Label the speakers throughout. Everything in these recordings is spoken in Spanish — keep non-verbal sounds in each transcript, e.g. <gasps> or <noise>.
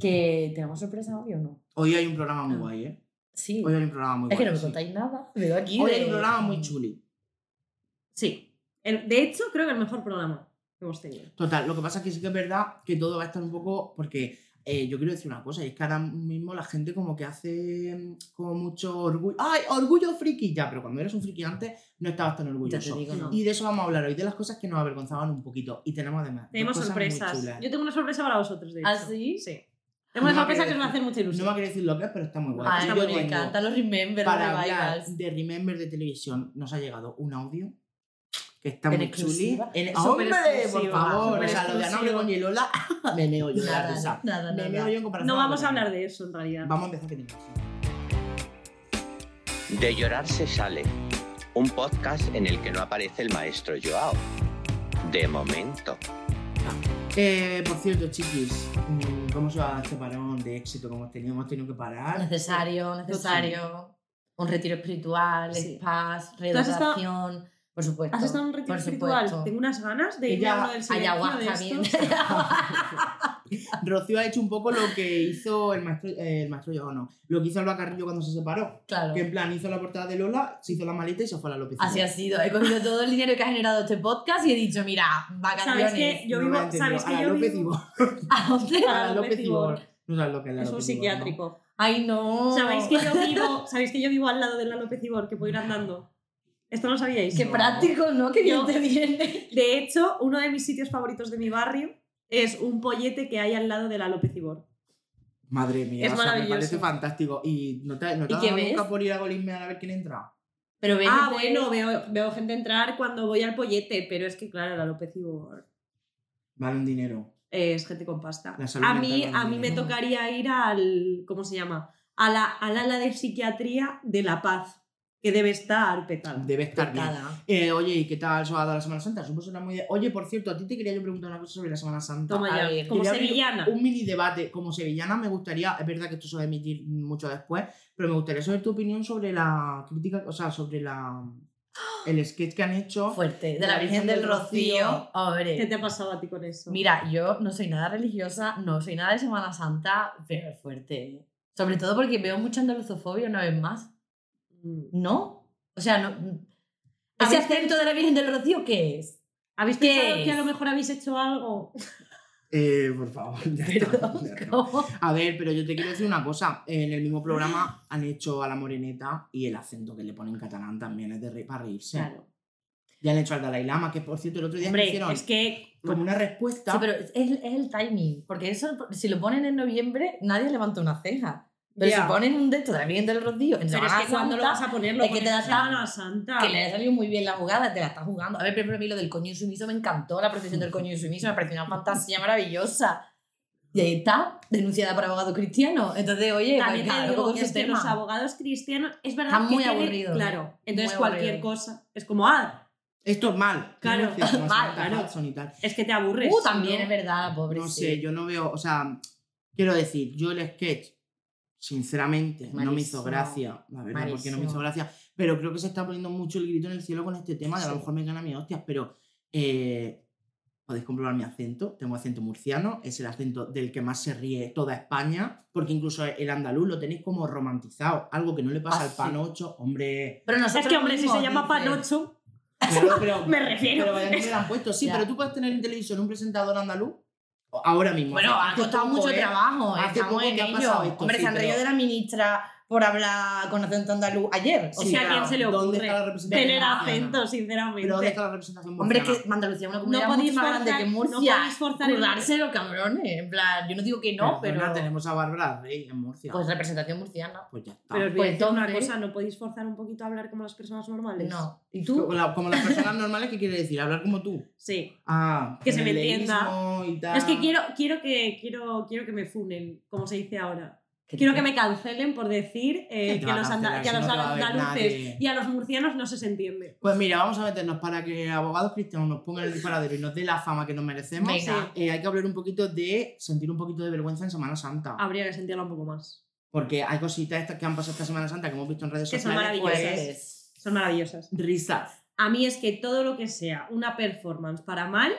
Speaker 1: Que tenemos sorpresa hoy o no.
Speaker 2: Hoy hay un programa muy
Speaker 1: Ah.
Speaker 2: guay, ¿eh?
Speaker 1: Sí.
Speaker 2: Hoy hay un programa muy
Speaker 1: es que
Speaker 2: guay.
Speaker 1: no me
Speaker 2: sí.
Speaker 1: contáis nada. Veo aquí.
Speaker 2: Hoy
Speaker 1: de-
Speaker 2: hay un programa muy chuli.
Speaker 3: Sí. El- de hecho, creo que el mejor programa que hemos tenido.
Speaker 2: Total, lo que pasa es que sí que es verdad que todo va a estar un poco. Porque eh, yo quiero decir una cosa, y es que ahora mismo la gente como que hace mm, como mucho orgullo. ¡Ay, orgullo friki! Ya, pero cuando eres un friki antes no estabas tan
Speaker 1: Ya te
Speaker 2: orgulloso.
Speaker 1: digo, no.
Speaker 2: Y de eso vamos a hablar hoy, de las cosas que nos avergonzaban un poquito. Y tenemos además.
Speaker 3: Tenemos sorpresas. Yo tengo una sorpresa para vosotros, de hecho.
Speaker 1: ¿Ah, sí?
Speaker 3: Sí.
Speaker 2: No me
Speaker 3: sorpresa
Speaker 2: ha
Speaker 3: que os va a
Speaker 2: querido
Speaker 3: hacer mucha
Speaker 2: No
Speaker 3: ilusión.
Speaker 2: me quiero decir lo que es, pero está muy guay.
Speaker 1: Ay,
Speaker 2: Yo
Speaker 1: me
Speaker 2: tengo,
Speaker 1: encantan los remember,
Speaker 2: Para hablar
Speaker 1: revivals.
Speaker 2: de Remember de televisión, nos ha llegado un audio que está muy chuli. En- ¡Hombre, por favor! O sea, lo de
Speaker 3: exclusiva.
Speaker 2: con Yelola, <laughs> me meo yo de la
Speaker 1: Nada,
Speaker 2: risa.
Speaker 1: nada,
Speaker 2: Me
Speaker 1: nada.
Speaker 2: meo yo en comparación
Speaker 3: No vamos a hablar de eso, en realidad.
Speaker 2: Vamos a empezar que tenemos.
Speaker 4: De llorar se sale. Un podcast en el que no aparece el maestro Joao. De momento.
Speaker 2: Eh, por cierto, chiquis, mm, ¿cómo se va este parón de éxito que hemos tenido? Que parar.
Speaker 1: Necesario, necesario. Un retiro espiritual,
Speaker 3: Sí. estado-
Speaker 1: reeducación. Por supuesto.
Speaker 3: ¿Has estado en un retiro espiritual?
Speaker 1: supuesto.
Speaker 3: Tengo unas ganas de
Speaker 2: Ella-
Speaker 3: a uno del silencio de
Speaker 1: Ayahuasca, bien. <laughs> <laughs>
Speaker 2: Rocío ha hecho un poco lo que hizo el maestro, eh, el maestro Joao, no, lo que hizo Alba Carrillo cuando se separó.
Speaker 1: claro.
Speaker 2: Que en plan hizo la portada de Lola, se hizo la maleta y se fue a la López.
Speaker 1: Así ha sido. He cogido todo el dinero que ha generado este podcast y he dicho, mira, vacaciones.
Speaker 3: ¿Sabéis que yo
Speaker 2: No
Speaker 3: vivo,
Speaker 2: ha entendido.
Speaker 3: ¿sabéis
Speaker 2: a
Speaker 3: que
Speaker 2: la
Speaker 3: yo
Speaker 2: López
Speaker 3: vivo? <laughs>
Speaker 1: ¿A dónde?
Speaker 2: A la López Ibor. No sabes lo que es la
Speaker 3: Es un
Speaker 2: López Ibor, ¿no?
Speaker 3: psiquiátrico.
Speaker 1: Ay, no.
Speaker 3: ¿Sabéis que yo vivo, ¿sabéis que yo vivo al lado de la López Ibor, que puedo ir andando? Esto no sabíais.
Speaker 1: Qué
Speaker 2: No.
Speaker 1: práctico, ¿no? Qué bien
Speaker 3: Yo-
Speaker 1: te viene. <laughs>
Speaker 3: De hecho, uno de mis sitios favoritos de mi barrio es un pollete que hay al lado de la López Ibor.
Speaker 2: Madre mía,
Speaker 3: Es
Speaker 2: o sea, me
Speaker 3: maravilloso.
Speaker 2: parece fantástico. ¿Y no te, no te
Speaker 1: ¿Y
Speaker 2: ha
Speaker 1: qué
Speaker 2: dado
Speaker 1: ves?
Speaker 2: nunca por ir a Golismear a ver quién entra?
Speaker 1: Pero ven
Speaker 3: Ah, bueno, veo, veo gente entrar cuando voy al pollete, pero es que, claro, la López Ibor
Speaker 2: Vale un dinero.
Speaker 3: es gente con pasta. A mí, a mí me tocaría ir al. ¿Cómo se llama? A la, al ala de psiquiatría de La Paz, que debe estar petada.
Speaker 2: Debe estar bien.
Speaker 1: Nada.
Speaker 2: Eh, oye, ¿y qué tal se va a dar la Semana Santa? Supongo muy de- Oye, por cierto, a ti te quería yo preguntar una cosa sobre la Semana Santa.
Speaker 3: Toma ya.
Speaker 1: ver,
Speaker 3: Como sevillana.
Speaker 2: Un mini debate. Como sevillana me gustaría, es verdad que esto se va a emitir mucho después, pero me gustaría saber tu opinión sobre la crítica, o sea, sobre la <gasps> el sketch que han hecho.
Speaker 1: Fuerte. De la Virgen del Rocío. Hombre.
Speaker 3: ¿Qué te ha pasado a ti con eso?
Speaker 1: Mira, yo no soy nada religiosa, no soy nada de Semana Santa, pero es fuerte. Sobre todo porque veo mucha andaluzofobia una vez más.
Speaker 3: Mm.
Speaker 1: ¿No? O sea, no.
Speaker 3: ¿Habéis
Speaker 1: ¿Ese acento de la Virgen del Rocío qué es?
Speaker 3: ¿Habéis
Speaker 1: ¿Qué
Speaker 3: pensado que a lo mejor habéis hecho algo?
Speaker 2: Eh, por favor. <laughs> ya está.
Speaker 1: Perdón, ¿cómo?
Speaker 2: A ver, pero yo te quiero decir una cosa. En el mismo programa <laughs> han hecho a la moreneta y el acento que le ponen en catalán también es de re- para reírse.
Speaker 3: Claro.
Speaker 2: Ya han hecho al Dalai Lama, que por cierto el otro día
Speaker 3: Hombre,
Speaker 2: hicieron
Speaker 3: es que.
Speaker 2: como una respuesta.
Speaker 1: Sí, pero es, es el timing. Porque eso, si lo ponen en noviembre, nadie levanta una ceja. Pero
Speaker 3: Ya.
Speaker 1: si ponen un de esto de la Virgen del Rocío en
Speaker 3: Pero es
Speaker 1: Semana
Speaker 3: que cuando lo vas a ponerlo
Speaker 1: es que te da
Speaker 3: Semana Santa.
Speaker 1: que le ha salido muy bien la jugada, te la está jugando. A ver, pero a mí lo del coño insumiso me encantó, la procesión del coño insumiso, me pareció una fantasía maravillosa. Y ahí está, denunciada por abogado cristiano. Entonces, oye,
Speaker 3: También te
Speaker 1: claro,
Speaker 3: digo que es que los abogados cristianos es verdad
Speaker 1: Están
Speaker 3: que
Speaker 1: muy aburridos.
Speaker 3: Claro, entonces
Speaker 1: Muy
Speaker 3: cualquier cosa es como, ah,
Speaker 2: Esto es mal.
Speaker 3: Claro,
Speaker 2: Semana
Speaker 1: mal,
Speaker 3: claro.
Speaker 2: Y tal.
Speaker 3: es que te aburres.
Speaker 1: Uh, también
Speaker 3: ¿no?
Speaker 1: es verdad, pobre.
Speaker 2: No sé, yo no veo, o sea, quiero decir, yo el sketch, sinceramente, no me hizo gracia, la verdad, porque no me hizo gracia, pero creo que se está poniendo mucho el grito en el cielo con este tema, de a lo mejor me gana mi hostias, pero eh, podéis comprobar mi acento, tengo acento murciano, es el acento del que más se ríe toda España, porque incluso el andaluz lo tenéis como romantizado, algo que no le pasa
Speaker 1: Ah,
Speaker 2: al
Speaker 1: sí.
Speaker 2: panocho, hombre...
Speaker 1: Pero nosotros
Speaker 3: Es que, hombre, si se llama Panocho,
Speaker 2: pero, <laughs>
Speaker 3: Me refiero.
Speaker 2: Pero me lo han puesto. Sí,
Speaker 1: Ya.
Speaker 2: pero tú puedes tener en televisión un presentador andaluz ahora mismo.
Speaker 1: Bueno, ha costado mucho
Speaker 2: ¿eh?
Speaker 1: trabajo.
Speaker 2: Hace
Speaker 1: Estamos
Speaker 2: poco
Speaker 1: en
Speaker 2: que ha
Speaker 1: ello.
Speaker 2: pasado esto,
Speaker 1: Hombre,
Speaker 2: sí,
Speaker 1: se han reído
Speaker 2: pero-
Speaker 1: de la ministra por hablar con acento andaluz ayer. O
Speaker 3: Sí,
Speaker 1: sea,
Speaker 3: ¿a quién se le
Speaker 2: ¿Dónde
Speaker 3: ocurre
Speaker 2: está la representación?
Speaker 3: tener acento, sinceramente.
Speaker 2: Pero ¿dónde está la representación
Speaker 1: Hombre, es que Andalucía es una
Speaker 3: No
Speaker 1: comunidad
Speaker 3: podéis
Speaker 1: mucho más grande que
Speaker 3: no
Speaker 1: Murcia.
Speaker 3: podéis forzar
Speaker 1: Currárselo, cabrones. En plan, yo no digo que no,
Speaker 2: Perdona,
Speaker 1: pero.
Speaker 2: tenemos a Bárbara Rey en Murcia.
Speaker 1: Pues representación murciana.
Speaker 2: Pues ya está.
Speaker 3: Pero os voy
Speaker 1: Pues
Speaker 3: a decir una cosa, ¿no podéis forzar un poquito a hablar como las personas normales?
Speaker 1: No. ¿Y tú?
Speaker 2: Como, la- como las personas normales, ¿qué quiere decir? Hablar como tú.
Speaker 3: Sí.
Speaker 2: Ah,
Speaker 3: Que se me entienda.
Speaker 2: Y tal.
Speaker 3: Es que quiero, quiero que quiero, quiero que me funen, como se dice ahora.
Speaker 1: ¿Qué
Speaker 3: Quiero que me cancelen por decir eh,
Speaker 2: ¿Quién te
Speaker 3: que,
Speaker 2: a
Speaker 3: los
Speaker 2: cancelar
Speaker 3: que a los
Speaker 2: no
Speaker 3: andaluces y a los murcianos no se se entiende.
Speaker 2: Pues mira, vamos a meternos para que abogados cristianos nos pongan el disparadero y nos dé la fama que nos merecemos.
Speaker 1: Venga.
Speaker 2: Eh, hay que hablar un poquito de sentir un poquito de vergüenza en Semana Santa.
Speaker 3: Habría que sentirla un poco más.
Speaker 2: Porque hay cositas estas que han pasado esta Semana Santa que hemos visto en redes
Speaker 3: Que son
Speaker 2: sociales.
Speaker 3: maravillosas.
Speaker 2: Pues,
Speaker 3: Son maravillosas.
Speaker 2: risas.
Speaker 3: A mí es que todo lo que sea una performance para mal,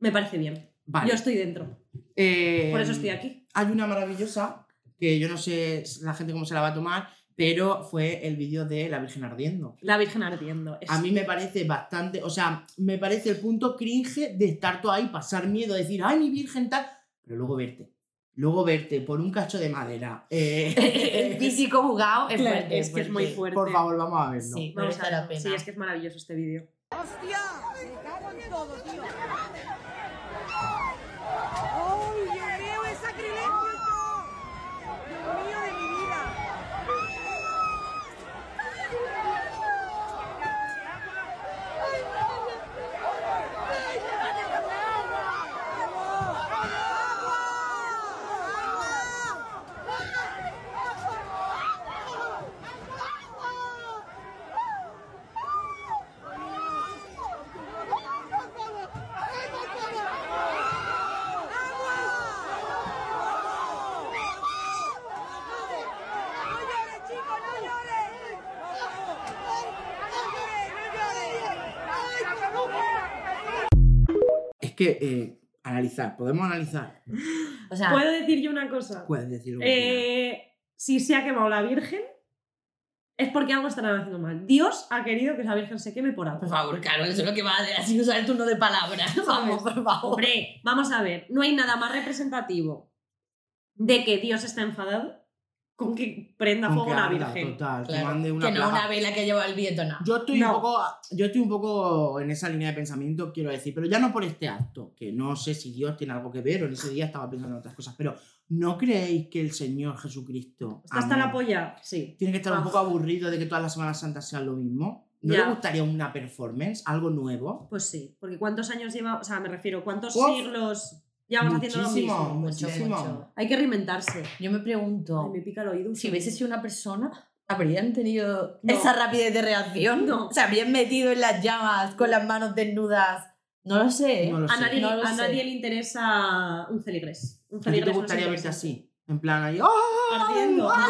Speaker 3: me parece bien.
Speaker 2: Vale.
Speaker 3: Yo estoy dentro.
Speaker 2: Eh,
Speaker 3: Por eso estoy aquí.
Speaker 2: Hay una maravillosa que yo no sé la gente cómo se la va a tomar, pero fue el vídeo de la Virgen ardiendo.
Speaker 3: La Virgen ardiendo. Es-
Speaker 2: A mí me parece bastante, o sea, me parece el punto cringe de estar todo ahí, pasar miedo, decir, ay, mi Virgen tal, pero luego verte. Luego verte por un cacho de madera. eh, <laughs>
Speaker 1: El físico jugado es
Speaker 3: Claro,
Speaker 1: fuerte.
Speaker 3: es que es muy fuerte.
Speaker 2: por favor, vamos a verlo.
Speaker 1: Sí,
Speaker 3: Vamos a
Speaker 1: la pena.
Speaker 3: Sí, es que es maravilloso este vídeo.
Speaker 5: ¡Hostia! Me cago en todo, tío. ¡Ay, Dios mío, es sacrilegio esto! Dios mío de mi vida. ¡No llores, chicos, no llores! ¡No llores!
Speaker 2: Es que, eh, analizar, podemos analizar. <gasps>
Speaker 1: O sea,
Speaker 3: ¿Puedo decir yo una cosa?
Speaker 2: Puedes que quieras.
Speaker 3: Eh, si se ha quemado la Virgen, es porque algo estarán haciendo mal. Dios ha querido que esa Virgen se queme por algo.
Speaker 1: por favor, claro, eso es lo que va a hacer. Así usar el turno de palabras. <laughs> Vamos, por favor.
Speaker 3: Hombre, vamos a ver, no hay nada más representativo de que Dios está enfadado con que prenda
Speaker 2: Con
Speaker 3: fuego
Speaker 2: que
Speaker 3: una Virgen.
Speaker 2: Total, que
Speaker 1: Claro,
Speaker 2: mande una
Speaker 1: que no
Speaker 2: plaga.
Speaker 1: una vela que lleva el viento, no.
Speaker 2: Yo estoy,
Speaker 3: No.
Speaker 2: un poco, yo estoy un poco en esa línea de pensamiento, quiero decir, pero ya no por este acto, que no sé si Dios tiene algo que ver o en ese día estaba pensando en otras cosas, pero ¿no creéis que el Señor Jesucristo
Speaker 3: ¿Está hasta la polla? Sí.
Speaker 2: tiene que estar un
Speaker 3: Ah.
Speaker 2: poco aburrido de que todas las Semanas Santas sean lo mismo? ¿No
Speaker 3: Ya.
Speaker 2: le gustaría una performance, algo nuevo?
Speaker 3: Pues sí, porque ¿cuántos años lleva? O sea, me refiero, ¿cuántos
Speaker 2: Uf.
Speaker 3: siglos llevamos haciendo lo
Speaker 2: Muchísimo,
Speaker 3: mismo?
Speaker 1: Mucho,
Speaker 2: muchísimo.
Speaker 1: mucho.
Speaker 3: Hay que reinventarse.
Speaker 1: Yo me pregunto,
Speaker 3: Ay, me pica el oído.
Speaker 1: si hubiese sido una persona, ¿habrían tenido
Speaker 3: No.
Speaker 1: esa rapidez de reacción?
Speaker 3: No.
Speaker 1: ¿Se habrían metido en las llamas con las manos desnudas? No lo sé. ¿eh?
Speaker 2: No lo
Speaker 3: A
Speaker 2: sé.
Speaker 3: nadie,
Speaker 1: no lo
Speaker 3: a
Speaker 1: sé.
Speaker 3: nadie le interesa un feligres. Un
Speaker 2: ¿A ti te
Speaker 3: feligres no
Speaker 2: gustaría verte
Speaker 3: interesante.
Speaker 2: así? En plan ahí, ¡ah!
Speaker 3: Ardiendo. <laughs>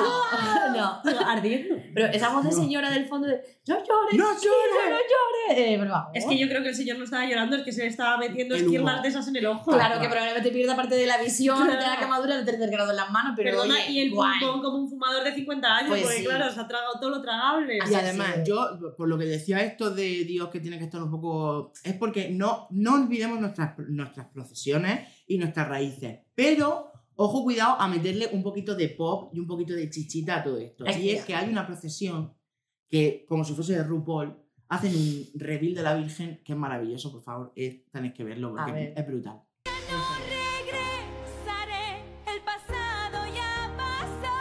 Speaker 1: No.
Speaker 3: Ardiendo.
Speaker 1: Pero esa voz de
Speaker 2: No.
Speaker 1: señora del fondo de ¡No llores!
Speaker 2: ¡No llores!
Speaker 1: ¡No llores! Eh, por favor.
Speaker 3: Es que yo creo que el señor no estaba llorando, es que se le estaba metiendo esquirlas de esas en el ojo.
Speaker 1: Claro que probablemente pierda parte de la visión,
Speaker 3: Claro.
Speaker 1: de la quemadura de tercer grado en las manos, pero
Speaker 3: Perdona,
Speaker 1: oye,
Speaker 3: y el
Speaker 1: guay.
Speaker 3: pulpón como un fumador de 50 años,
Speaker 1: Pues
Speaker 3: porque
Speaker 1: sí.
Speaker 3: claro, se ha tragado todo lo tragable.
Speaker 2: Y además, yo, por lo que decía esto de Dios que tiene que estar un poco. Es porque no, no olvidemos nuestras, nuestras procesiones y nuestras raíces. Pero, ojo, cuidado a meterle un poquito de pop y un poquito de chichita a todo esto.
Speaker 1: Es
Speaker 2: y es que hay una procesión que, como si fuese de RuPaul, hacen un reveal de la Virgen que es maravilloso, por favor. es- tenéis que verlo porque
Speaker 1: ver.
Speaker 2: es brutal.
Speaker 6: Regresaré, el pasado ya pasó.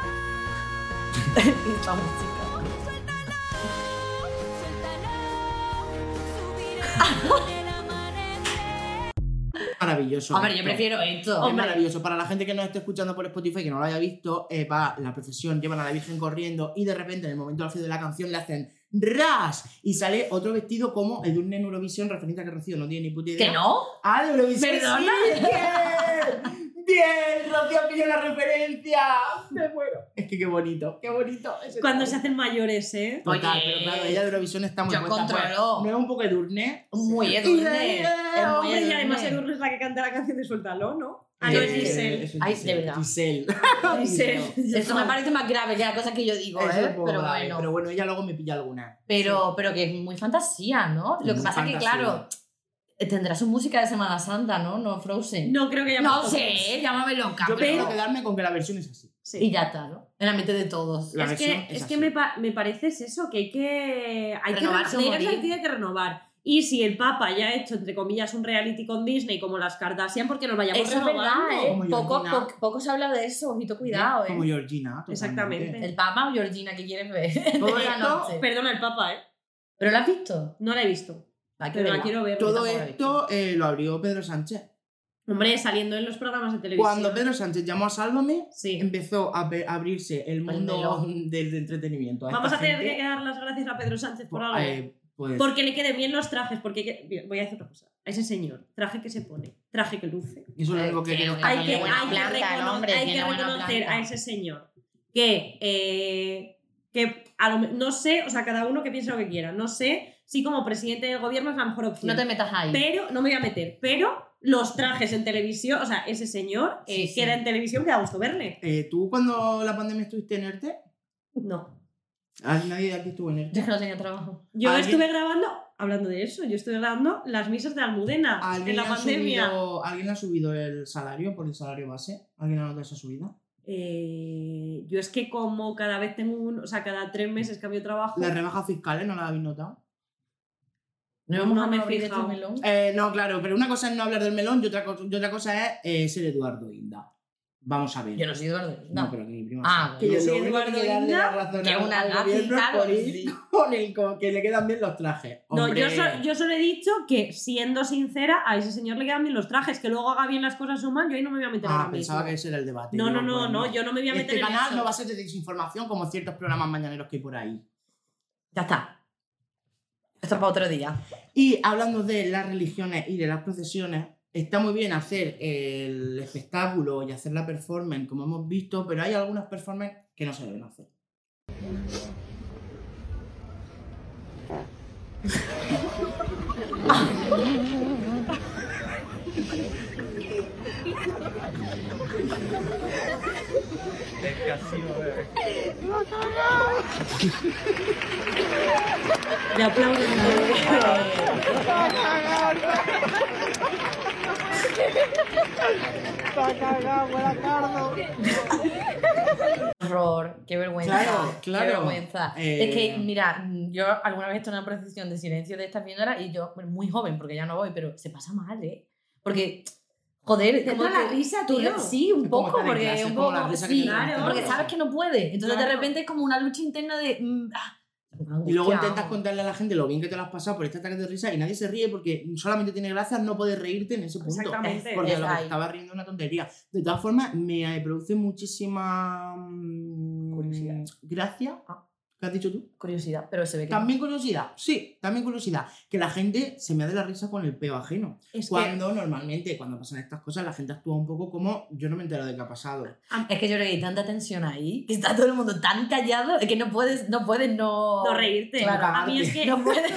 Speaker 6: <laughs>
Speaker 1: Esta música.
Speaker 6: Suéltalo, suéltalo. Subiré. <laughs>
Speaker 2: Maravilloso.
Speaker 1: Hombre, yo
Speaker 2: esto.
Speaker 1: prefiero esto.
Speaker 2: Es maravilloso. Para la gente que nos esté escuchando por Spotify que no lo haya visto, eh, va la procesión, llevan a la Virgen corriendo y de repente en el momento álgido de la canción le hacen ras y sale otro vestido como el de un en Eurovisión, referencia que Rocío no tiene ni puta idea.
Speaker 1: ¿Que no?
Speaker 2: ¡Ah, de Eurovisión!
Speaker 1: ¿Perdona?
Speaker 2: sí, ¡Bien! Rocío pilló la referencia. Me muero. Es que qué bonito, qué bonito. ese
Speaker 3: Cuando se hacen mayores, ¿eh?
Speaker 2: Total,
Speaker 1: Oye,
Speaker 2: pero claro, ella de Eurovisión está muy
Speaker 1: yo
Speaker 2: puesta, pues,
Speaker 1: controlo.
Speaker 2: ¿No es un poco edurne?
Speaker 1: Muy Edurne. Es muy
Speaker 3: Hombre, y además
Speaker 1: Edurne.
Speaker 3: Es la que canta la canción de Suéltalo, ¿no? Ah, no, es Giselle.
Speaker 2: eso es
Speaker 1: Ay, de verdad.
Speaker 2: Giselle.
Speaker 3: Giselle. <laughs>
Speaker 1: Esto me parece más grave que la cosa que yo digo,
Speaker 2: Eso
Speaker 1: ¿eh? Pero
Speaker 2: grave,
Speaker 1: bueno.
Speaker 2: Pero bueno, ella luego me pilla alguna.
Speaker 1: Pero, pero que es muy fantasía, ¿no? Lo que pasa es que, claro, tendrá su música de Semana Santa, ¿no? No Frozen.
Speaker 3: No creo que
Speaker 1: No sé, llámame loca.
Speaker 2: Yo
Speaker 1: pero-
Speaker 2: prefiero quedarme con que la versión es así.
Speaker 3: Sí.
Speaker 1: Y ya está, ¿no? En la mente de todos.
Speaker 2: La
Speaker 3: es que,
Speaker 2: es
Speaker 3: es que me, pa- me parece es eso, que hay que. Hay
Speaker 1: Renovarse
Speaker 3: que, renovar, hay que renovar. Y si el Papa ya ha hecho, entre comillas, un reality con Disney como las Kardashian, porque nos vayamos
Speaker 1: Eso es verdad,
Speaker 3: renovando.
Speaker 1: ¿eh?
Speaker 2: Como
Speaker 1: Poco,
Speaker 2: Georgina.
Speaker 1: poco, se habla de eso, ojito, cuidado,
Speaker 2: Como
Speaker 1: ¿eh?
Speaker 2: Georgina. totalmente.
Speaker 3: Exactamente.
Speaker 1: El Papa o Georgina que quieres ver <laughs>
Speaker 2: Todo esto.
Speaker 3: Perdona el Papa, ¿eh?
Speaker 1: ¿Pero lo has visto?
Speaker 3: No la he visto, Pero la quiero ver.
Speaker 2: Todo
Speaker 1: la
Speaker 2: esto eh, lo abrió Pedro Sánchez.
Speaker 3: Hombre, saliendo en los programas de televisión.
Speaker 2: Cuando Pedro Sánchez llamó a Sálvame,
Speaker 3: Sí.
Speaker 2: empezó a, a abrirse el mundo
Speaker 1: melón.
Speaker 2: del entretenimiento.
Speaker 3: Vamos a tener
Speaker 2: gente.
Speaker 3: que dar las gracias a Pedro Sánchez por algo.
Speaker 2: Eh, pues,
Speaker 3: Porque le queden bien los trajes, porque que- voy a decir otra cosa. A ese señor, traje que se pone, traje que luce.
Speaker 2: eso es lo único que quiero
Speaker 1: que-
Speaker 3: que, hay que
Speaker 1: planta,
Speaker 3: recono-
Speaker 1: el hombre,
Speaker 3: hay reconocer
Speaker 1: planta.
Speaker 3: a ese señor que, eh, que a lo no sé, o sea, cada uno que piense lo que quiera. No sé si como presidente del gobierno es la mejor opción.
Speaker 1: No te metas ahí.
Speaker 3: Pero, no me voy a meter, pero los trajes en televisión, o sea, ese señor eh,
Speaker 1: Sí, sí.
Speaker 3: queda en televisión que da gusto verle.
Speaker 2: Eh, ¿Tú cuando la pandemia estuviste en ERTE?
Speaker 3: No.
Speaker 2: ¿Ah, ¿Nadie de aquí estuvo en
Speaker 1: Yo es
Speaker 2: ERTE?
Speaker 1: que no tenía trabajo.
Speaker 3: Yo
Speaker 2: ¿Alguien-
Speaker 3: estuve grabando, hablando de eso, yo estuve grabando las misas de Almudena en
Speaker 2: ¿Alguien,
Speaker 3: la pandemia.
Speaker 2: subido, ¿Alguien ha subido el salario por el salario base? ¿Alguien ha notado esa subida?
Speaker 3: Eh, yo es que como cada vez tengo un, o sea, cada tres meses cambio de trabajo.
Speaker 2: ¿Las rebajas fiscales no las habéis notado?
Speaker 1: No,
Speaker 3: No
Speaker 1: vamos
Speaker 3: me
Speaker 1: abrir este melón.
Speaker 2: Eh, no, claro, pero una cosa es no hablar del melón y otra, y otra cosa es eh, ser Eduardo Inda. Vamos a ver.
Speaker 1: Yo no soy Eduardo.
Speaker 2: No,
Speaker 1: No,
Speaker 2: pero que mi prima
Speaker 1: Ah,
Speaker 3: que yo soy Eduardo
Speaker 2: que
Speaker 3: Inda,
Speaker 1: que
Speaker 2: al-
Speaker 1: una sí.
Speaker 2: con el con que le quedan bien los trajes.
Speaker 3: No,
Speaker 2: Hombre,
Speaker 3: yo, so- yo solo he dicho que, siendo sincera, a ese señor le quedan bien los trajes, que luego haga bien las cosas humano, yo ahí no me voy a meter
Speaker 2: Ah,
Speaker 3: ahora
Speaker 2: pensaba
Speaker 3: mismo.
Speaker 2: que ese era el debate.
Speaker 3: No, no, no,
Speaker 2: bueno,
Speaker 3: no, yo no me voy a meter
Speaker 2: Este
Speaker 3: en
Speaker 2: canal
Speaker 3: eso.
Speaker 2: no va a ser de desinformación como ciertos programas mañaneros que hay por ahí.
Speaker 1: Ya está. Esto es para otro día.
Speaker 2: Y hablando de las religiones y de las procesiones, está muy bien hacer el espectáculo y hacer la performance, como hemos visto, pero hay algunas performances que no se deben hacer. <laughs>
Speaker 3: Le aplaudo.
Speaker 1: Horror, qué vergüenza.
Speaker 2: Claro, claro.
Speaker 1: Qué vergüenza.
Speaker 2: Eh,
Speaker 1: Es que, mira, yo alguna vez he en una procesión de silencio de esta señora y yo, muy joven, porque ya no voy, pero se pasa mal, ¿eh? Porque, joder,
Speaker 3: Te
Speaker 1: como
Speaker 3: la
Speaker 1: que
Speaker 3: risa,
Speaker 1: tú-
Speaker 3: tío.
Speaker 1: Sí, un poco, porque
Speaker 2: clase,
Speaker 1: un poco.
Speaker 2: que
Speaker 1: sí,
Speaker 3: claro.
Speaker 1: porque sabes que no puede. Entonces de repente es como una lucha interna de. mm, ah,
Speaker 2: Y luego intentas contarle a la gente lo bien que te lo has pasado por este ataque de risa y nadie se ríe porque solamente tiene gracia no poder reírte en ese punto.
Speaker 3: Exactamente.
Speaker 2: Porque
Speaker 1: Es
Speaker 2: lo que estaba riendo es una tontería. De todas formas, me produce muchísima mm,
Speaker 1: Curiosidad.
Speaker 2: gracia.
Speaker 1: Ah.
Speaker 2: ¿Qué has dicho tú?
Speaker 1: Curiosidad, pero se ve que.
Speaker 2: También curiosidad, sí, también curiosidad. Que la gente se me dé la risa con el peo ajeno.
Speaker 3: Es que,
Speaker 2: Cuando normalmente, cuando pasan estas cosas, la gente actúa un poco como yo no me entero de qué ha pasado.
Speaker 1: Es que yo creo que hay tanta tensión ahí, que está todo el mundo tan callado, que no puedes no, puedes no...
Speaker 3: no reírte.
Speaker 1: Claro,
Speaker 3: a mí es que,
Speaker 1: no <laughs> puedes.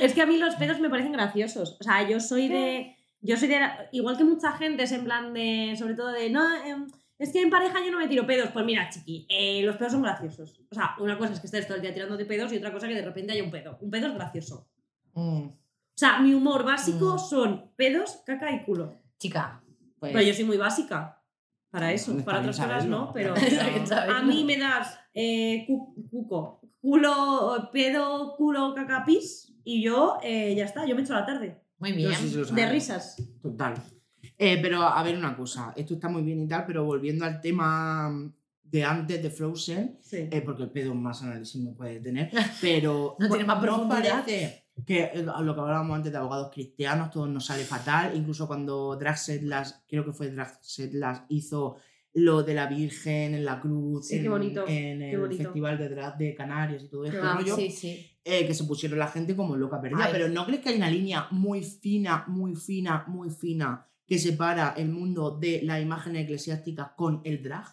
Speaker 3: es que a mí los pedos me parecen graciosos. O sea, yo soy de. Yo soy de. Igual que mucha gente es en plan de. Sobre todo de. No, em, es que en pareja yo no me tiro pedos. Pues mira, chiqui, eh, los pedos son graciosos. O sea, una cosa es que estés todo el día tirándote pedos y otra cosa que de repente haya un pedo. Un pedo es gracioso.
Speaker 1: Mm,
Speaker 3: O sea, mi humor básico
Speaker 1: Mm.
Speaker 3: son pedos, caca y culo.
Speaker 1: chica, pues...
Speaker 3: Pero yo soy muy básica para eso. Para otras cosas no, pero. <laughs> A mí me das eh, cu- cuco, culo, pedo, culo, caca, pis y yo eh, ya está, yo me echo la tarde.
Speaker 1: Muy bien.
Speaker 2: Sí
Speaker 3: De risas.
Speaker 2: Total. Eh, pero a ver una cosa, esto está muy bien y tal, pero volviendo al tema de antes de Frozen,
Speaker 3: Sí.
Speaker 2: eh, porque el pedo más análisis no puede tener, pero <laughs>
Speaker 1: No tiene más profundidad?
Speaker 2: parece que eh, lo que hablábamos antes de abogados cristianos, todo nos sale fatal, incluso cuando Draxet las, creo que fue Draxet las hizo lo de la Virgen en la cruz,
Speaker 3: Sí, qué
Speaker 2: en,
Speaker 3: bonito,
Speaker 2: en
Speaker 3: qué
Speaker 2: el
Speaker 3: bonito.
Speaker 2: festival de drag de Canarias y todo este rollo,
Speaker 1: Sí, sí.
Speaker 2: eh, que se pusieron la gente como loca perdida.
Speaker 1: Ay.
Speaker 2: Pero ¿no crees que hay una línea muy fina, muy fina, muy fina que separa el mundo de las imágenes eclesiásticas con el drag?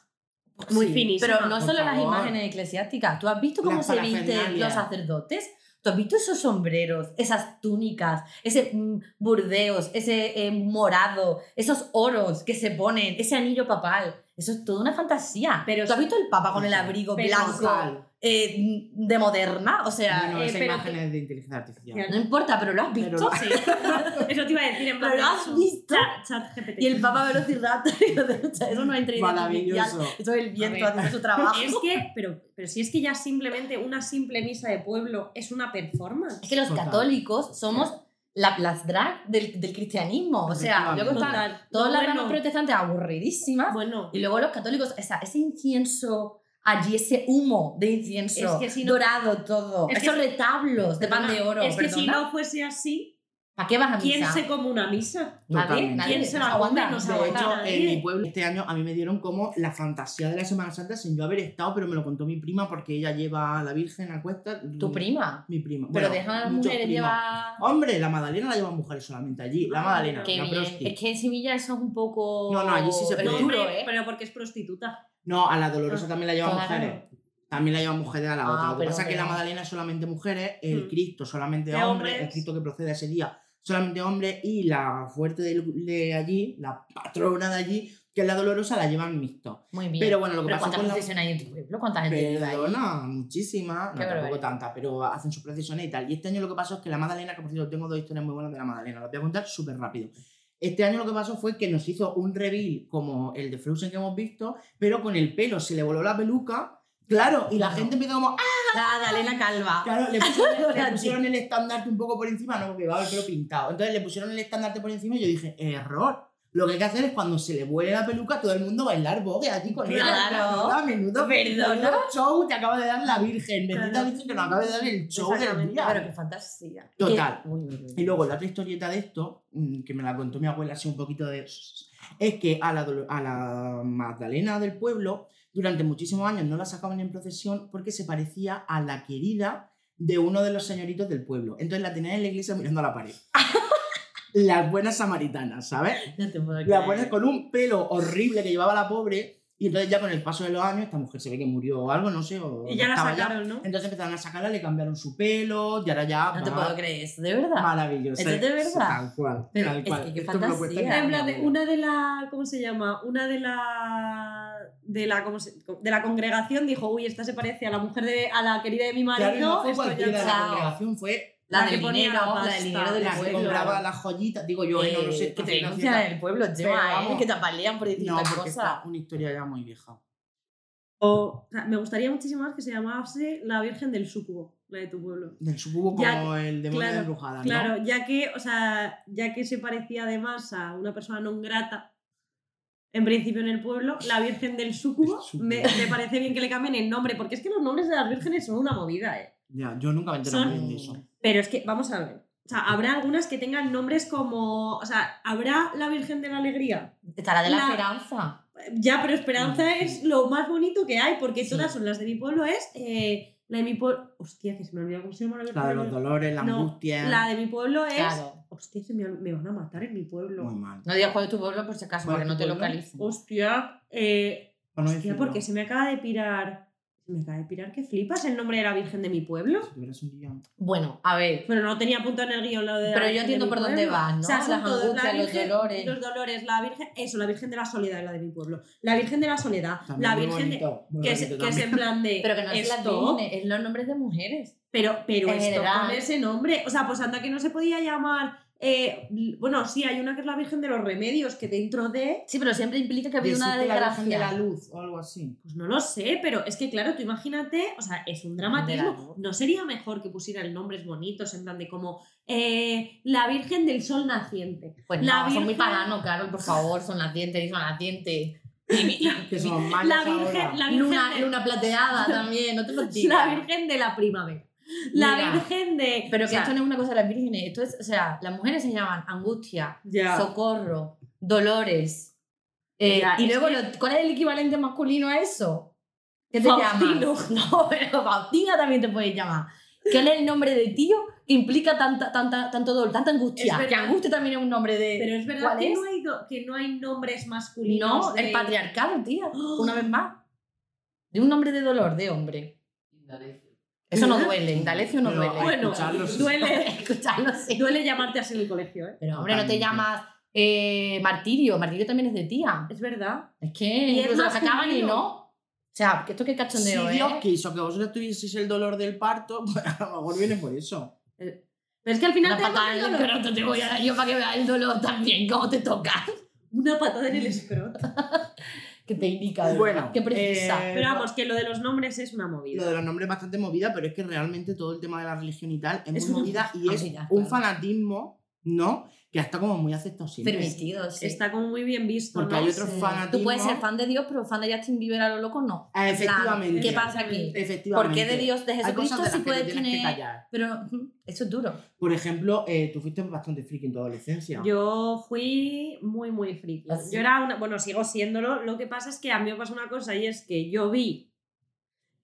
Speaker 3: Muy
Speaker 1: Sí,
Speaker 3: finísima.
Speaker 1: Pero no
Speaker 2: por
Speaker 1: solo las
Speaker 2: favor.
Speaker 1: imágenes eclesiásticas. ¿Tú has visto cómo
Speaker 2: Las
Speaker 1: se visten los sacerdotes? ¿Tú has visto esos sombreros, esas túnicas, ese mm, burdeos, ese eh, morado, esos oros que se ponen, ese anillo papal? Eso es toda una fantasía.
Speaker 3: Pero
Speaker 1: ¿Tú has visto el papa con el abrigo blanco. Eh, de moderna? O sea,
Speaker 2: Bueno,
Speaker 3: eh,
Speaker 2: esa imagen es de inteligencia artificial.
Speaker 1: No importa, pero lo has visto.
Speaker 2: Pero-
Speaker 3: Sí. <laughs> <laughs> Eso te iba a decir en plan.
Speaker 1: Pero lo has visto.
Speaker 3: Chat, chat GPT.
Speaker 1: Y el papa velociraptor. <laughs> eso no artificial.
Speaker 2: Maravilloso.
Speaker 1: Eso es el viento haciendo su trabajo.
Speaker 3: Es que, pero, pero si es que ya simplemente una simple misa de pueblo es una performance.
Speaker 1: Es que los
Speaker 2: Total.
Speaker 1: católicos somos la, las drag del, del cristianismo. O sea, luego están todas
Speaker 3: No,
Speaker 1: las
Speaker 3: bueno,
Speaker 1: ramas protestantes aburridísimas.
Speaker 3: Bueno,
Speaker 1: Y luego los católicos, esa, ese incienso allí, ese humo de incienso
Speaker 3: Es que si no-
Speaker 1: dorado todo,
Speaker 3: Es que
Speaker 1: esos
Speaker 3: si-
Speaker 1: retablos de pan de oro.
Speaker 3: es que si
Speaker 1: perdona.
Speaker 3: no fuese así,
Speaker 1: ¿Para qué vas a
Speaker 3: ¿quién
Speaker 1: misa?
Speaker 3: se come una misa?
Speaker 1: Nadie.
Speaker 3: ¿Quién se la
Speaker 1: aguanta.
Speaker 3: come? No se
Speaker 2: De
Speaker 3: aguanta.
Speaker 2: hecho,
Speaker 3: nadie.
Speaker 2: en mi pueblo este año a mí me dieron como la fantasía de la Semana Santa sin yo haber estado, pero me lo contó mi prima porque ella lleva a la Virgen a cuestas.
Speaker 1: Tu prima.
Speaker 2: Mi prima.
Speaker 1: Pero
Speaker 2: Bueno,
Speaker 1: dejan a las mujeres llevar.
Speaker 2: Hombre, la Magdalena la llevan mujeres solamente allí. La
Speaker 3: Ah,
Speaker 2: Magdalena,
Speaker 1: Qué
Speaker 2: la
Speaker 1: bien. Es que en Sevilla eso es un poco.
Speaker 2: No, no, allí sí se
Speaker 1: es
Speaker 2: puede.
Speaker 3: Hombre,
Speaker 1: ¿eh?
Speaker 3: pero porque es prostituta.
Speaker 2: No, a la Dolorosa también la llevan
Speaker 1: Claro.
Speaker 2: mujeres. También la llevan mujeres a la
Speaker 1: Ah,
Speaker 2: otra. Lo que pasa es que la
Speaker 1: no.
Speaker 2: Magdalena es solamente mujeres, el
Speaker 3: Mm.
Speaker 2: Cristo solamente hombres,
Speaker 3: hombres.
Speaker 2: el Cristo que procede ese día solamente hombres, y la fuerte de allí, la patrona de allí, que es la dolorosa, la llevan mixto.
Speaker 1: Muy bien.
Speaker 2: Pero bueno, lo que
Speaker 1: ¿Pero
Speaker 2: pasa
Speaker 1: ¿Cuántas
Speaker 2: con la-
Speaker 1: procesiones hay en tu pueblo? ¿Cuánta gente?
Speaker 2: Perdona, muchísimas, no tampoco tantas, pero hacen sus procesiones y tal. Y este año lo que pasó es que la Magdalena, que por cierto tengo dos historias muy buenas de la Magdalena, las voy a contar súper rápido. Este año lo que pasó fue que nos hizo un reveal como el de Frozen que hemos visto, pero con el pelo se le voló la peluca, claro, y la gente empezó como, ¡ah!
Speaker 1: La Dalena Calva.
Speaker 2: Claro, le pusieron, <laughs> le pusieron el estandarte un poco por encima, no, porque va el pelo pintado. Entonces le pusieron el estandarte por encima y yo dije, error. Lo que hay que hacer es cuando se le vuele la peluca, todo el mundo bailar bogue allí con ella.
Speaker 1: Claro.
Speaker 2: A menudo,
Speaker 1: Perdona.
Speaker 2: show te acaba de dar la Virgen. Bendita
Speaker 3: Claro.
Speaker 2: Virgen que nos acaba de dar el show del día.
Speaker 1: Pero qué fantasía.
Speaker 2: Total.
Speaker 1: Uy, uy, uy.
Speaker 2: Y luego la otra historieta de esto, mm, que me la contó mi abuela así un poquito de... Es que a la, a la Magdalena del pueblo, durante muchísimos años no la sacaban en procesión porque se parecía a la querida de uno de los señoritos del pueblo. Entonces la tenían en la iglesia mirando a la pared. <laughs> Las buenas samaritanas, ¿sabes? <laughs>
Speaker 1: No te puedo
Speaker 2: La
Speaker 1: creer.
Speaker 2: buena con un pelo horrible que llevaba la pobre. Y entonces ya con el paso de los años, esta mujer se ve que murió o algo, no sé. O
Speaker 3: Y ya la sacaron, ¿no?
Speaker 2: Entonces empezaron a sacarla, le cambiaron su pelo, y ahora ya...
Speaker 1: No te
Speaker 2: va-
Speaker 1: puedo creer eso, de verdad.
Speaker 2: Maravilloso.
Speaker 1: ¿Eso es de verdad?
Speaker 2: Tal cual.
Speaker 1: Pero
Speaker 2: tal
Speaker 1: es
Speaker 2: cual.
Speaker 1: que qué
Speaker 2: Esto
Speaker 1: fantasía.
Speaker 3: En plan, de- una de la. ¿Cómo se llama? Una de la. De la, ¿cómo se- de la congregación dijo, uy, esta se parece a la mujer de. a la querida de mi marido.
Speaker 2: Claro, no fue
Speaker 3: esto ya
Speaker 2: de la congregación, fue
Speaker 1: La,
Speaker 3: La
Speaker 1: del dinero,
Speaker 3: la
Speaker 1: la, del dinero del
Speaker 2: la que compraba las joyitas. Digo yo, eh, no, no sé.
Speaker 1: Eh, que te denuncian en el pueblo, Gemma, ¿eh? Que te apalean por decir
Speaker 2: No, porque
Speaker 1: cosa.
Speaker 2: está una historia ya muy vieja.
Speaker 3: O, o sea, me gustaría muchísimo más que se llamase la Virgen del Sucubo, la de tu pueblo.
Speaker 2: Del sucubo como el demonio
Speaker 3: claro,
Speaker 2: de embrujada, ¿no?
Speaker 3: Claro, ya que, o sea, ya que se parecía además a una persona no grata, en principio en el pueblo, la Virgen del Sucubo, me, me parece bien que le cambien el nombre, porque es que los nombres de las vírgenes son una movida, ¿eh?
Speaker 2: Ya, yo nunca me enteré de eso.
Speaker 3: Pero es que, vamos a ver. O sea, habrá algunas que tengan nombres como. O sea, ¿habrá la Virgen de la Alegría?
Speaker 1: Está la de la,
Speaker 3: La-
Speaker 1: esperanza.
Speaker 3: Ya, pero Esperanza
Speaker 2: Mm,
Speaker 3: es lo más bonito que hay, porque
Speaker 1: Sí.
Speaker 3: todas son las de mi pueblo, es. eh, la de mi pueblo. Hostia, que se me olvidó cómo se llama la Virgen
Speaker 2: La de los dolores, la
Speaker 3: No,
Speaker 2: angustia.
Speaker 3: La de mi pueblo es.
Speaker 1: Claro.
Speaker 3: Hostia, se me, me van a matar en mi pueblo.
Speaker 2: Muy mal.
Speaker 1: No digas cuál es tu pueblo por si acaso,
Speaker 2: ¿Cuál
Speaker 1: para que no te localicen.
Speaker 3: Hostia, eh, hostia, porque se me acaba de pirar. Me de pirar que flipas el nombre de la Virgen de mi pueblo.
Speaker 2: Si tuvieras un guion.
Speaker 1: Bueno, a ver.
Speaker 3: Pero no tenía punto en el guion lo de la
Speaker 1: Pero yo
Speaker 3: Virgen
Speaker 1: entiendo por dónde vas, ¿no?
Speaker 3: O sea,
Speaker 1: Las
Speaker 3: la
Speaker 1: angustias, los dolores.
Speaker 3: Los dolores, la Virgen, eso, la Virgen de la Soledad es la de mi pueblo. La Virgen de la Soledad,
Speaker 2: También
Speaker 3: la Virgen de,
Speaker 2: bonito,
Speaker 3: que, es, que es en plan de
Speaker 1: Pero que no es la
Speaker 3: esto,
Speaker 1: Virgen, es los nombres de mujeres.
Speaker 3: pero, pero
Speaker 1: en
Speaker 3: esto
Speaker 1: general.
Speaker 3: con ese nombre, o sea, pues anda que no se podía llamar, eh, bueno, sí, hay una que es la Virgen de los Remedios, que dentro de,
Speaker 1: Sí, pero siempre implica que ha habido una
Speaker 2: existe la Virgen de la
Speaker 1: desgracia.
Speaker 2: luz o algo así.
Speaker 3: pues no lo sé, pero es que claro, tú imagínate, o sea, es un
Speaker 1: la
Speaker 3: dramatismo. ¿No sería mejor que pusieran nombres bonitos en plan de como eh, la Virgen del Sol Naciente?
Speaker 1: Pues
Speaker 3: La
Speaker 1: no, son muy paganos, Carol, por favor, son nacientes y son <laughs>
Speaker 2: Que mayas <laughs>
Speaker 3: La
Speaker 2: ahora.
Speaker 3: Virgen, la Virgen
Speaker 1: luna,
Speaker 3: de-
Speaker 1: luna plateada también, no te lo <laughs>
Speaker 3: La
Speaker 1: digas.
Speaker 3: Virgen de la primavera. La
Speaker 1: Mira,
Speaker 3: Virgen de.
Speaker 1: Pero
Speaker 3: o
Speaker 1: que
Speaker 3: sea,
Speaker 1: esto no es una cosa de las vírgenes, esto es, o sea, las mujeres se llaman angustia,
Speaker 3: Ya.
Speaker 1: socorro, dolores. eh,
Speaker 3: Ya,
Speaker 1: y luego,
Speaker 3: que-
Speaker 1: lo- ¿cuál es el equivalente masculino a eso? ¿Qué te
Speaker 3: Faustino.
Speaker 1: llamas? <laughs> No, pero Faustina también te puedes llamar. ¿Cuál es el nombre de tío que implica tanta, tanta, tanto dolor, tanta angustia?
Speaker 3: Es verdad.
Speaker 1: Que angustia también es un nombre de.
Speaker 3: Pero es verdad
Speaker 1: ¿Cuál
Speaker 3: que
Speaker 1: es?
Speaker 3: no, hay do- que no hay nombres masculinos.
Speaker 1: No,
Speaker 3: de-
Speaker 1: el patriarcado, tía. Una vez más. De un nombre de dolor, de hombre. Eso no duele, Indalecio no duele.
Speaker 3: Bueno,
Speaker 2: escucharlo, sí.
Speaker 3: duele, <laughs>
Speaker 1: Escucharlo sí.
Speaker 3: duele llamarte así en el colegio, ¿eh?
Speaker 1: Pero hombre, no te llamas eh, Martirio. Martirio también es de tía.
Speaker 3: Es verdad.
Speaker 1: Es que
Speaker 3: Y
Speaker 1: incluso lo sacaban y no. O sea, que esto qué
Speaker 2: Si
Speaker 1: cachondeo,
Speaker 2: Dios
Speaker 1: ¿eh?
Speaker 2: quiso que vosotros tuvieseis el dolor del parto, <laughs> pues a lo mejor viene por eso.
Speaker 3: Pero es que al final
Speaker 1: Una
Speaker 3: tenemos
Speaker 1: patada en el escroto te voy a dar yo para que veas el dolor también, cómo te toca.
Speaker 3: Una patada en el escroto. <laughs>
Speaker 1: Que te indica, de
Speaker 2: Bueno,
Speaker 1: verdad. Qué precisa.
Speaker 2: eh,
Speaker 3: Pero vamos, que lo de los nombres es una
Speaker 2: Lo
Speaker 3: movida.
Speaker 2: de los nombres es bastante movida, pero es que realmente todo el tema de la religión y tal es,
Speaker 3: Es
Speaker 2: muy movida y es
Speaker 1: movida,
Speaker 2: un
Speaker 1: claro.
Speaker 2: fanatismo, ¿no? Que está como muy aceptado siempre.
Speaker 1: Permitido, sí.
Speaker 3: Está como muy bien visto.
Speaker 2: Porque
Speaker 3: ¿no?
Speaker 2: hay otros
Speaker 1: Sí.
Speaker 2: fanatismos.
Speaker 1: Tú puedes ser fan de Dios, pero fan de Justin Bieber a lo loco no.
Speaker 2: Ah, efectivamente.
Speaker 1: ¿Qué pasa aquí?
Speaker 2: Efectivamente.
Speaker 1: ¿Por qué de Dios, de Jesucristo, si puedes
Speaker 2: que
Speaker 1: tener.
Speaker 2: callar.
Speaker 1: Pero eso es duro.
Speaker 2: Por ejemplo, eh, tú fuiste bastante friki en tu adolescencia.
Speaker 3: Yo fui muy, muy friki.
Speaker 1: ¿Ah?
Speaker 3: Yo era una. Bueno, sigo siéndolo. Lo que pasa es que a mí me pasa una cosa y es que yo vi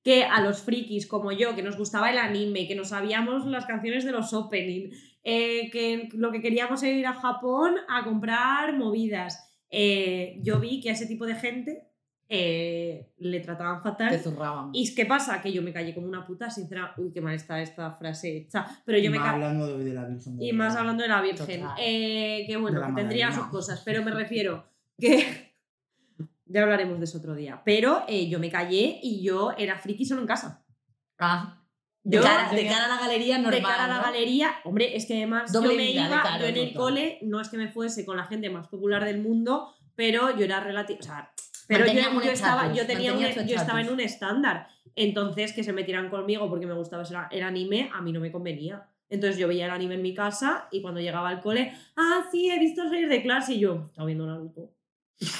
Speaker 3: que a los frikis como yo, que nos gustaba el anime, que nos sabíamos las canciones de los opening, eh, que lo que queríamos era ir a Japón a comprar movidas. eh, yo vi que a ese tipo de gente eh, le trataban
Speaker 1: Te
Speaker 3: fatal.
Speaker 1: zurraban.
Speaker 3: ¿Y qué pasa? Que yo me callé como una puta, sincera. Uy, qué mal está esta frase hecha. Pero yo
Speaker 2: Y
Speaker 3: me
Speaker 2: más hablando de, de la Virgen. de-
Speaker 3: Y más hablando de la Virgen. Eh, que bueno, que tendría sus cosas, pero me refiero que. <laughs> ya hablaremos de eso otro día. Pero eh, yo me callé y yo era friki solo en casa.
Speaker 1: Ah. De,
Speaker 3: Yo-
Speaker 1: cara, de cara a la galería normal.
Speaker 3: de cara a la
Speaker 1: ¿no?
Speaker 3: galería, hombre, es que además
Speaker 1: Doble
Speaker 3: yo me
Speaker 1: vida de
Speaker 3: iba,
Speaker 1: cara,
Speaker 3: yo en el cole, no es que me fuese con la gente más popular del mundo, pero yo era relativo, o sea, pero yo, yo estaba, yo tenía un-
Speaker 1: tu
Speaker 3: yo estaba en un estándar, entonces que se metieran conmigo porque me gustaba el- el anime, a mí no me convenía. Entonces yo veía el anime en mi casa y cuando llegaba al cole, ah, sí, he visto salir de clase y yo, estaba viendo Naruto.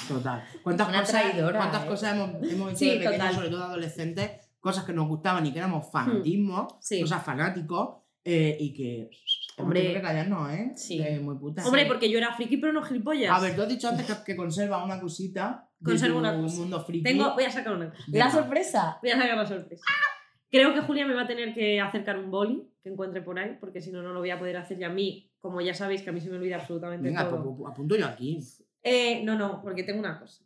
Speaker 2: Total. ¿Cuántas cosas,
Speaker 1: traidora,
Speaker 2: cuántas
Speaker 1: ¿eh?
Speaker 2: cosas hemos, hemos hecho
Speaker 3: Sí,
Speaker 2: de pequeños, sobre todo adolescentes? Cosas que nos gustaban y que éramos fanatismo,
Speaker 3: Sí.
Speaker 2: cosas fanáticos, eh, y que.
Speaker 3: Hombre.
Speaker 2: Que callarnos, ¿eh?
Speaker 1: Sí.
Speaker 2: De muy puta.
Speaker 3: Hombre, porque yo era friki pero no gilipollas.
Speaker 2: A ver, tú has dicho antes que, que conservas una cosita. tu
Speaker 3: una cosa.
Speaker 2: mundo friki.
Speaker 3: Tengo, voy a sacar una cosa.
Speaker 1: La
Speaker 2: Venga.
Speaker 1: sorpresa.
Speaker 3: Voy a sacar la sorpresa. Creo que Julia me va a tener que acercar un boli que encuentre por ahí, porque si no, no lo voy a poder hacer. Y a mí, como ya sabéis que a mí se me olvida absolutamente
Speaker 2: Venga,
Speaker 3: todo.
Speaker 2: pues, pues, apunto yo aquí.
Speaker 3: Eh, no, no, porque tengo una cosa.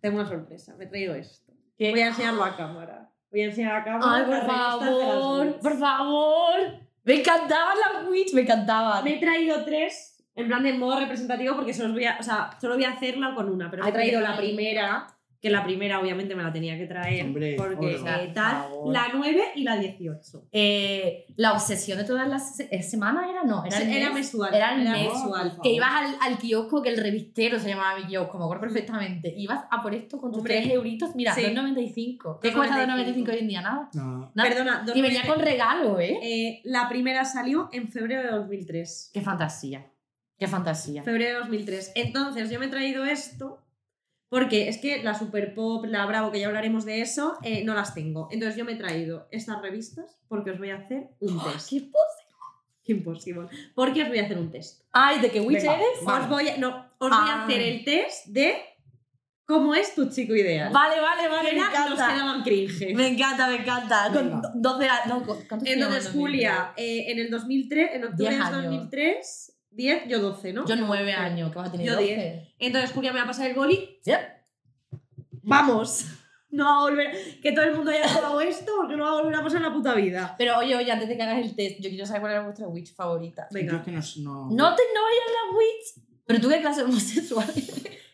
Speaker 3: Tengo una sorpresa. Me he traído esto.
Speaker 1: ¿Qué?
Speaker 3: Voy a enseñarlo a cámara. Voy a enseñar a cámara.
Speaker 1: Ay, por favor, por favor. Me encantaban las Witch, me encantaban.
Speaker 3: Me he traído tres, en plan de modo representativo, porque solo voy a, o sea, solo voy a hacerla con una, pero he traído la primera, que la primera obviamente me la tenía que traer,
Speaker 2: Hombre,
Speaker 3: porque eh, tal,
Speaker 1: Por
Speaker 3: la 9 y la 18.
Speaker 1: Eh, la obsesión de todas las se- eh, semanas era no, era, el
Speaker 3: Era
Speaker 1: mes.
Speaker 3: mensual,
Speaker 1: Era el
Speaker 3: era
Speaker 1: mes.
Speaker 3: mensual.
Speaker 1: Que ibas al, al kiosco, que el revistero se llamaba mi kiosco, me acuerdo perfectamente. Ibas a por esto con tus
Speaker 3: Hombre.
Speaker 1: 3 euritos. Mira,
Speaker 3: Sí.
Speaker 1: 2,95. ¿Qué cuesta 2,95 hoy en día? Nada.
Speaker 2: No.
Speaker 1: Nada.
Speaker 3: Perdona,
Speaker 1: Y venía
Speaker 3: 2009.
Speaker 1: con regalo, ¿eh?
Speaker 3: Eh, la primera salió en febrero de 2003.
Speaker 1: Qué fantasía. Qué fantasía.
Speaker 3: Febrero de 2003. Entonces, yo me he traído esto porque es que la Super Pop, la Bravo, que ya hablaremos de eso, eh, no las tengo. Entonces, yo me he traído estas revistas porque os voy a hacer un test.
Speaker 1: ¿Qué?
Speaker 3: Imposible. Porque os voy a hacer un test.
Speaker 1: Ay, ¿de qué witch
Speaker 2: Venga,
Speaker 1: eres?
Speaker 2: Vale.
Speaker 3: Os voy a, no, os voy a
Speaker 1: Ah.
Speaker 3: hacer el test de cómo es tu chico ideal.
Speaker 1: Vale, vale, vale, me encanta.
Speaker 3: quedaban cringe.
Speaker 1: Me encanta, me encanta.
Speaker 2: Venga.
Speaker 1: Con 12 años. No, ¿cuántos
Speaker 3: Entonces, Julia, eh, en el 2003, en octubre
Speaker 1: 10
Speaker 3: del
Speaker 1: años.
Speaker 3: 2003, 10, yo 12, ¿no?
Speaker 1: 2003? Yo 9 años, que vas a tener
Speaker 3: Yo
Speaker 1: 12.
Speaker 3: Entonces, Julia me va a pasar el boli.
Speaker 1: Sí.
Speaker 3: ¡Vamos! No va a volver. Que todo el mundo haya jugado esto porque no va a volver a pasar en la puta vida.
Speaker 1: Pero oye, oye, antes de que hagas el test, yo quiero saber cuál era vuestra witch favorita.
Speaker 2: Yo
Speaker 3: Venga.
Speaker 2: es que no, no...
Speaker 1: No te no vayas a la witch. Pero tú qué clase de homosexual.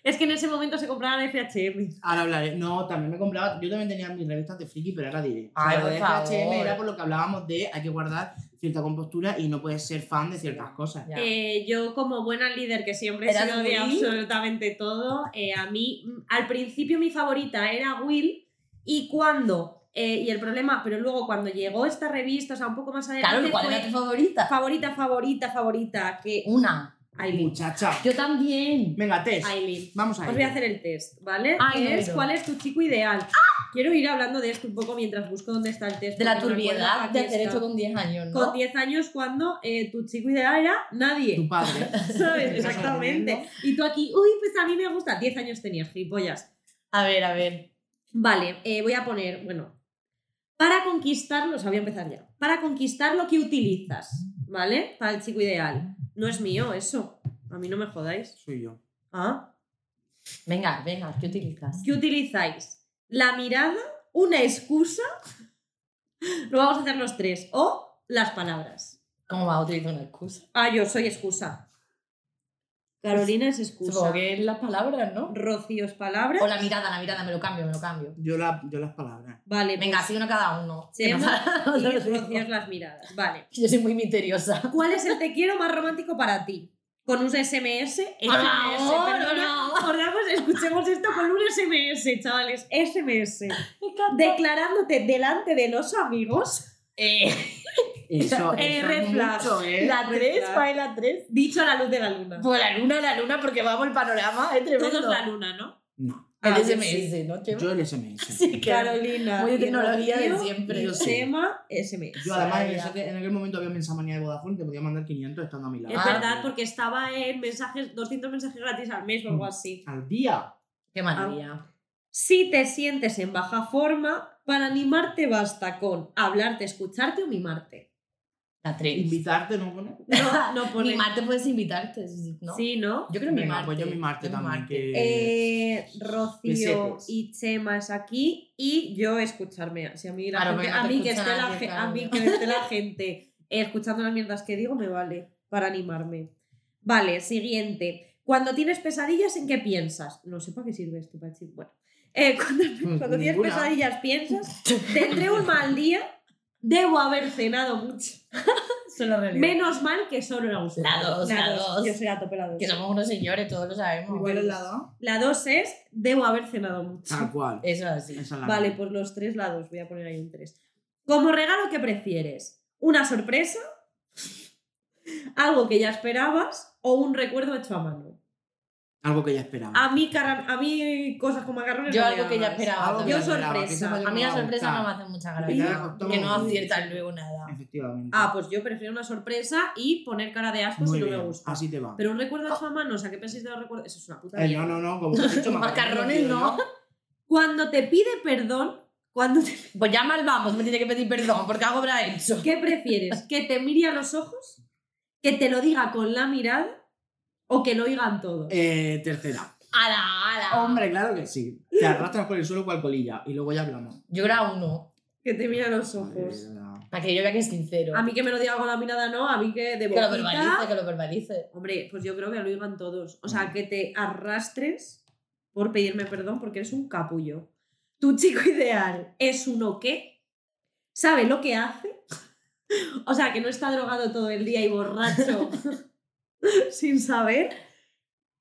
Speaker 3: Es que en ese momento se compraba la FHM.
Speaker 2: Ahora hablaré. No, también me compraba. Yo también tenía mis revistas de friki, pero era directo.
Speaker 1: Ay,
Speaker 2: la
Speaker 1: por
Speaker 2: de. FHM era por lo que hablábamos de hay que guardar cierta compostura y no puedes ser fan de ciertas cosas.
Speaker 3: Eh, yo, como buena líder que siempre he
Speaker 1: ¿Eras
Speaker 3: sido de absolutamente todo, eh, a mí, mm, al principio mi favorita era Will, y cuando, eh, y el problema, pero luego cuando llegó esta revista, o sea, un poco más adelante,
Speaker 1: Claro, ¿cuál
Speaker 3: fue
Speaker 1: era tu favorita?
Speaker 3: favorita, favorita, favorita, que
Speaker 1: Una.
Speaker 3: Aileen.
Speaker 2: Muchacha.
Speaker 1: Yo también.
Speaker 2: Venga, test.
Speaker 3: Aileen.
Speaker 2: Vamos a
Speaker 3: Os voy a hacer el test, ¿vale?
Speaker 1: Ay,
Speaker 3: Que
Speaker 1: no,
Speaker 3: es
Speaker 1: no.
Speaker 3: cuál es tu chico ideal. Quiero ir hablando de esto un poco mientras busco dónde está el test.
Speaker 1: De la turbiedad de hacer esto con 10 años, ¿no?
Speaker 3: Con 10 años cuando eh, tu chico ideal era nadie.
Speaker 2: Tu padre. <laughs>
Speaker 3: ¿Sabes? Exactamente. Y tú aquí, uy, pues a mí me gusta. 10 años tenías, gilipollas.
Speaker 1: A ver, a ver.
Speaker 3: Vale, eh, voy a poner, bueno, para conquistarlo, o sea, voy a empezar ya. Para conquistar lo que utilizas, ¿vale? Para el chico ideal. No es mío eso. A mí no me jodáis.
Speaker 2: Soy yo.
Speaker 3: ¿Ah?
Speaker 1: Venga, venga, ¿qué utilizas?
Speaker 3: ¿Qué utilizáis? La mirada, una excusa. Lo vamos a hacer los tres. O las palabras.
Speaker 1: ¿Cómo vas a utilizar una excusa?
Speaker 3: Ah, yo soy excusa. Carolina es excusa.
Speaker 1: Supongo que es las palabras, ¿no?
Speaker 3: Rocío es palabra.
Speaker 1: O la mirada, la mirada, me lo cambio, me lo cambio.
Speaker 2: Yo, la, yo las palabras.
Speaker 3: Vale,
Speaker 1: Venga, así uno cada uno. Que no
Speaker 3: y. Rocío es las miradas. Vale. <laughs>
Speaker 1: Yo soy muy misteriosa.
Speaker 3: ¿Cuál es el te quiero más romántico para ti? Con un SMS. SMS,
Speaker 1: favor,
Speaker 3: perdona.
Speaker 1: no.
Speaker 3: Acordamos, escuchemos esto con un SMS, chavales. SMS. Declarándote delante de los amigos.
Speaker 1: Eh, <laughs>
Speaker 2: Eso,
Speaker 3: Eh,
Speaker 2: eso
Speaker 3: red flag.
Speaker 2: mucho, ¿eh?
Speaker 1: la 3,
Speaker 3: flag.
Speaker 1: ¿cuál es la 3?
Speaker 3: Dicho a la luz de la luna.
Speaker 1: Pues la luna, la luna, porque vamos, el panorama es tremendo.
Speaker 3: Todos la luna, ¿no?
Speaker 2: No.
Speaker 1: El
Speaker 3: Ah,
Speaker 1: SMS,
Speaker 3: sí.
Speaker 1: ¿no?
Speaker 2: Yo el SMS. <laughs>
Speaker 1: Sí,
Speaker 3: Carolina.
Speaker 1: Muy de tecnología de siempre.
Speaker 2: Yo.
Speaker 3: Chema, SMS.
Speaker 2: Yo además en aquel momento había mensamanía de Vodafone, te podía mandar 500 estando a mi lado.
Speaker 3: Es
Speaker 1: Ah.
Speaker 3: verdad, porque estaba en mensajes, 200 mensajes gratis al mes o algo así.
Speaker 2: Al día.
Speaker 1: Qué maravilla.
Speaker 3: Si te sientes en baja forma, para animarte basta con hablarte, escucharte o mimarte.
Speaker 1: La 3.
Speaker 2: Invitarte, ¿no pone? <laughs>
Speaker 3: No, no pone.
Speaker 1: Mimarte puedes invitarte, ¿no?
Speaker 3: Sí, ¿no?
Speaker 1: Yo creo
Speaker 2: Venga,
Speaker 1: mimarte.
Speaker 2: pues yo mimarte
Speaker 1: Yo
Speaker 2: también.
Speaker 1: mimarte.
Speaker 2: Que...
Speaker 3: Eh, Rocío y Chema es aquí y yo escucharme. Si a mí, la
Speaker 1: Claro,
Speaker 3: gente- a mí que esté la,
Speaker 1: nadie,
Speaker 3: ge-
Speaker 1: claro.
Speaker 3: a mí que esté la gente eh, escuchando las mierdas que digo me vale para animarme. Vale, siguiente. Cuando tienes pesadillas, ¿en qué piensas? No sé para qué sirve esto, Pachi. Bueno, Eh, <laughs> cuando, cuando tienes pesadillas, piensas, <laughs> tendré un mal día, debo haber cenado mucho. <laughs>
Speaker 1: Solo realidad.
Speaker 3: Menos mal que solo era un
Speaker 1: La dos, la dos.
Speaker 3: Yo soy a tope la dos.
Speaker 1: Que somos unos señores, todos lo sabemos.
Speaker 2: ¿Cuál es la dos?
Speaker 3: La dos es, debo haber cenado mucho.
Speaker 2: Tal cual.
Speaker 1: Eso así.
Speaker 2: Esa es la
Speaker 3: Vale, pues los tres lados, voy a poner ahí un 3. Como regalo, ¿qué prefieres? ¿Una sorpresa? <laughs> ¿Algo que ya esperabas? ¿O un recuerdo hecho a mano?
Speaker 2: Algo que ya esperaba.
Speaker 3: A mí, cara- a mí cosas con macarrones.
Speaker 1: Yo
Speaker 3: no me
Speaker 1: algo que ya esperaba.
Speaker 3: Yo sorpresa.
Speaker 1: A mí la sorpresa no me hace mucha gracia.
Speaker 2: costamos
Speaker 1: Que no aciertan luego nada.
Speaker 2: Efectivamente.
Speaker 3: Ah, pues yo prefiero una sorpresa y poner cara de asco
Speaker 2: Muy
Speaker 3: si no
Speaker 2: bien.
Speaker 3: me gusta.
Speaker 2: Así te va.
Speaker 3: Pero un recuerdo hecho a mano, o sea, ¿qué pensáis de los recuerdos? Eso es una puta
Speaker 2: Eh,
Speaker 3: mierda.
Speaker 2: no, no, no, como has dicho, <laughs>
Speaker 1: Macarrones no.
Speaker 3: Cuando te pide perdón, cuando te- <laughs>
Speaker 1: Pues ya mal vamos, me tiene que pedir perdón porque algo habrá hecho.
Speaker 3: ¿qué prefieres? ¿Que te mire a los ojos? ¿Que te lo diga con la mirada? ¿O que lo oigan todos?
Speaker 2: Eh, tercera.
Speaker 1: ¡Hala, hala!
Speaker 2: Hombre, claro que sí. Te arrastras por el suelo cual colilla y luego ya hablamos.
Speaker 1: Yo era uno.
Speaker 3: Que te mire a los ojos.
Speaker 1: Para que yo vea que es sincero.
Speaker 3: A mí que me lo diga con la mirada no, a mí que de
Speaker 1: que lo verbalice, que lo verbalice.
Speaker 3: Hombre, pues yo creo que lo digan todos. O sea, que te arrastres por pedirme perdón porque eres un capullo. Tu chico <laughs> ideal es uno que sabe lo que hace. <laughs> O sea, que no está drogado todo el día y borracho <laughs> <laughs> sin saber.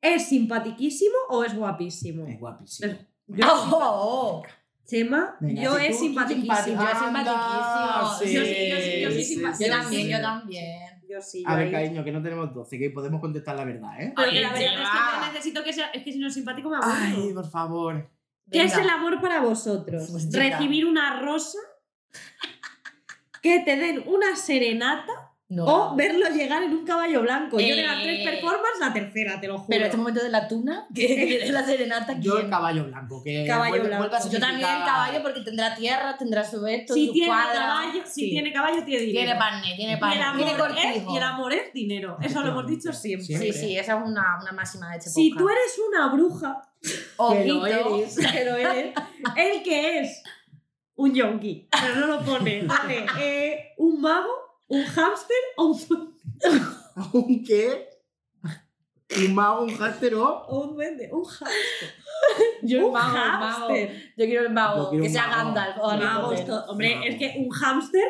Speaker 3: ¿Es simpatiquísimo o es guapísimo?
Speaker 2: Es guapísimo.
Speaker 3: Yo,
Speaker 1: ¡Oh!
Speaker 3: Chema,
Speaker 2: Venga,
Speaker 3: yo
Speaker 2: si
Speaker 3: es simpaticísimo.
Speaker 1: Yo
Speaker 2: Anda,
Speaker 1: simpaticísimo.
Speaker 2: sí,
Speaker 3: Yo sí, yo sí, yo sí,
Speaker 1: también,
Speaker 2: sí.
Speaker 1: yo también.
Speaker 3: Yo sí,
Speaker 2: A ver,
Speaker 3: ahí-
Speaker 2: cariño, que no tenemos 12, que podemos contestar la verdad, ¿eh?
Speaker 1: Oye,
Speaker 3: la verdad es que necesito que sea. Es que si no es simpático me
Speaker 2: Ay,
Speaker 3: aburro.
Speaker 2: por favor.
Speaker 3: ¿Qué es el amor para vosotros?
Speaker 1: Pues.
Speaker 3: ¿Recibir una rosa? <laughs> ¿Que te den una serenata?
Speaker 1: No.
Speaker 3: ¿O verlo llegar en un caballo blanco? Yo de las
Speaker 1: Eh.
Speaker 3: tres performances, la tercera, te lo juro.
Speaker 1: Pero este momento de la tuna, <laughs> es <laughs> la serenata,
Speaker 2: Yo el
Speaker 1: ¿quién?
Speaker 2: caballo blanco, que
Speaker 3: Caballo
Speaker 2: vuelve,
Speaker 3: blanco.
Speaker 2: vuelve
Speaker 1: Yo también
Speaker 2: significar-
Speaker 1: caballo porque tendrá tierra, tendrá su esto,
Speaker 3: si
Speaker 1: su
Speaker 3: tiene
Speaker 1: cuadra.
Speaker 3: caballo, si tiene caballo, tiene dinero.
Speaker 1: Tiene pan, tiene
Speaker 3: y, el
Speaker 1: pan,
Speaker 3: amor
Speaker 1: tiene cortijo.
Speaker 3: y el amor es dinero. Eso lo hemos dicho siempre.
Speaker 2: Siempre.
Speaker 1: Sí, sí, esa es una, una máxima de este
Speaker 3: Si
Speaker 1: podcast.
Speaker 3: tú eres una bruja,
Speaker 2: Que lo
Speaker 1: Ojito.
Speaker 2: eres.
Speaker 3: que lo eres, el que es un yonki, pero no lo pone. <laughs> Vale, eh, un mago, un hámster o un, duende-
Speaker 2: Aunque. Un mago, un hámster o.
Speaker 3: o un duende. Un hámster.
Speaker 1: Yo el
Speaker 3: un
Speaker 1: mago, el mago.
Speaker 3: hámster.
Speaker 1: Yo quiero el
Speaker 2: Yo
Speaker 1: mago,
Speaker 2: quiero
Speaker 1: que
Speaker 2: un
Speaker 1: sea
Speaker 2: mago.
Speaker 1: Gandalf o Harry Potter.
Speaker 3: to- Hombre,
Speaker 2: Mago.
Speaker 3: es que un hámster.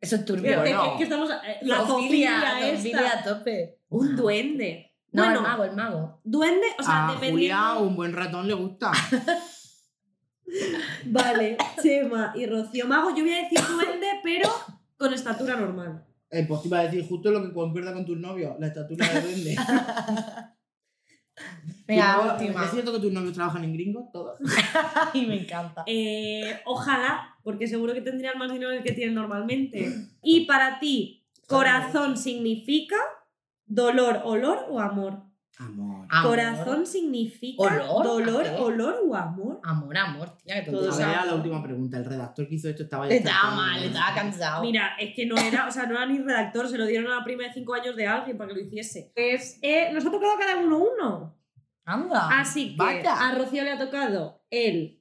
Speaker 1: Eso es turbio.
Speaker 3: que,
Speaker 2: bueno.
Speaker 3: que- que estamos. eh, La
Speaker 1: Zoofilia,
Speaker 3: zoofilia
Speaker 1: zoofilia
Speaker 3: esta.
Speaker 1: a tope.
Speaker 3: Un duende.
Speaker 1: No,
Speaker 3: bueno,
Speaker 1: el mago, el mago.
Speaker 3: duende, o sea,
Speaker 2: a
Speaker 3: dependiendo.
Speaker 2: Julia un buen ratón le gusta. <laughs>
Speaker 3: Vale, Chema y Rocío Mago. Yo voy a decir duende, pero con estatura normal.
Speaker 2: Eh, pues te iba a decir justo lo que concuerda con tus novios, la estatura de duende. <laughs> <laughs>
Speaker 1: Venga,
Speaker 2: ¿Es
Speaker 1: última.
Speaker 2: cierto que tus novios trabajan en gringos? Todos. <laughs>
Speaker 1: Ay, me encanta.
Speaker 3: Eh, ojalá, porque seguro que tendrían más dinero del que tienen normalmente. Y para ti, corazón significa dolor, olor o amor.
Speaker 2: Amor.
Speaker 1: Amor.
Speaker 3: Corazón significa
Speaker 1: ¿Olor?
Speaker 3: dolor, olor o amor.
Speaker 1: Amor, amor, tía, que
Speaker 3: Todo
Speaker 2: A
Speaker 1: tonto.
Speaker 3: sea,
Speaker 2: ver, era la última pregunta. El redactor que hizo esto estaba ya.
Speaker 1: Estaba mal, estaba cansado.
Speaker 3: Mira, es que no era, o sea, no era ni redactor, se lo dieron a la prima de 5 años de alguien para que lo hiciese. Pues eh, nos ha tocado cada uno uno.
Speaker 1: Anda.
Speaker 3: Así que
Speaker 2: vaya.
Speaker 3: a Rocío le ha tocado el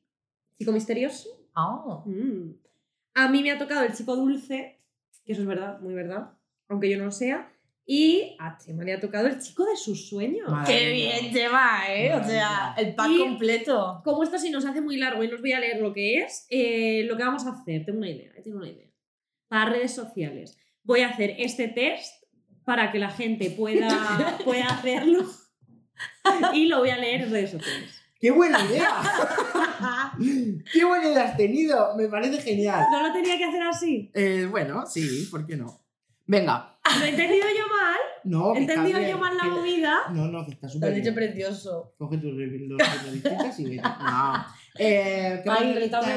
Speaker 3: chico misterioso.
Speaker 1: Ah.
Speaker 3: Mm. A mí me ha tocado el chico dulce, que eso es verdad, muy verdad, aunque yo no lo sea. Y a Chema le ha tocado el chico de sus sueños.
Speaker 2: Madre
Speaker 1: Qué
Speaker 2: mía.
Speaker 1: bien te va, ¿eh? O sea,
Speaker 2: mía.
Speaker 1: el pack
Speaker 3: Y-
Speaker 1: completo.
Speaker 3: Como esto sí nos hace muy largo y no os voy a leer lo que es, eh, lo que vamos a hacer, tengo una idea, eh, tengo una idea. Para redes sociales. Voy a hacer este test para que la gente pueda, <laughs> pueda hacerlo <laughs> y lo voy a leer en redes sociales.
Speaker 2: ¡Qué buena idea! <laughs> ¡Qué buena idea has tenido! Me parece genial.
Speaker 3: ¿No lo tenía que hacer así?
Speaker 2: Eh, bueno, sí, ¿por qué no? Venga.
Speaker 3: ¿Lo he entendido yo mal?
Speaker 2: No,
Speaker 3: ¿He entendido
Speaker 2: bien,
Speaker 3: yo mal la
Speaker 2: que-
Speaker 3: movida?
Speaker 2: No, no, que está
Speaker 1: Lo
Speaker 2: súper
Speaker 1: has dicho precioso.
Speaker 2: Coge tus revistas y vete. <laughs> No. Eh, ¿qué
Speaker 1: Ay,
Speaker 2: revistas os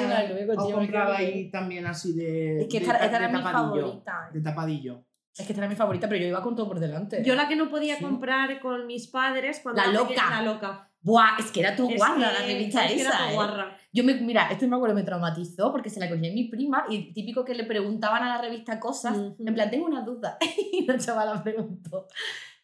Speaker 2: también así de.
Speaker 1: Es que
Speaker 2: de
Speaker 1: esta,
Speaker 2: ta-
Speaker 1: esta
Speaker 2: de
Speaker 1: era mi
Speaker 2: tapadillo,
Speaker 1: favorita.
Speaker 2: De tapadillo.
Speaker 1: Es que esta era mi favorita, pero yo iba con todo por delante.
Speaker 3: Yo la que no podía
Speaker 2: Sí.
Speaker 3: comprar con mis padres cuando
Speaker 1: La
Speaker 3: era
Speaker 1: loca.
Speaker 3: la loca.
Speaker 1: Buah, es que era tu
Speaker 3: Es
Speaker 1: guarda
Speaker 3: que-
Speaker 1: la revista
Speaker 3: es que
Speaker 1: esa.
Speaker 3: era tu
Speaker 1: ¿eh?
Speaker 3: guarra.
Speaker 1: Yo me, mira, esto me acuerdo, me traumatizó porque se la cogí a mi prima y típico que le preguntaban a la revista cosas, en plan, tengo una duda. <laughs> y la chavala preguntó,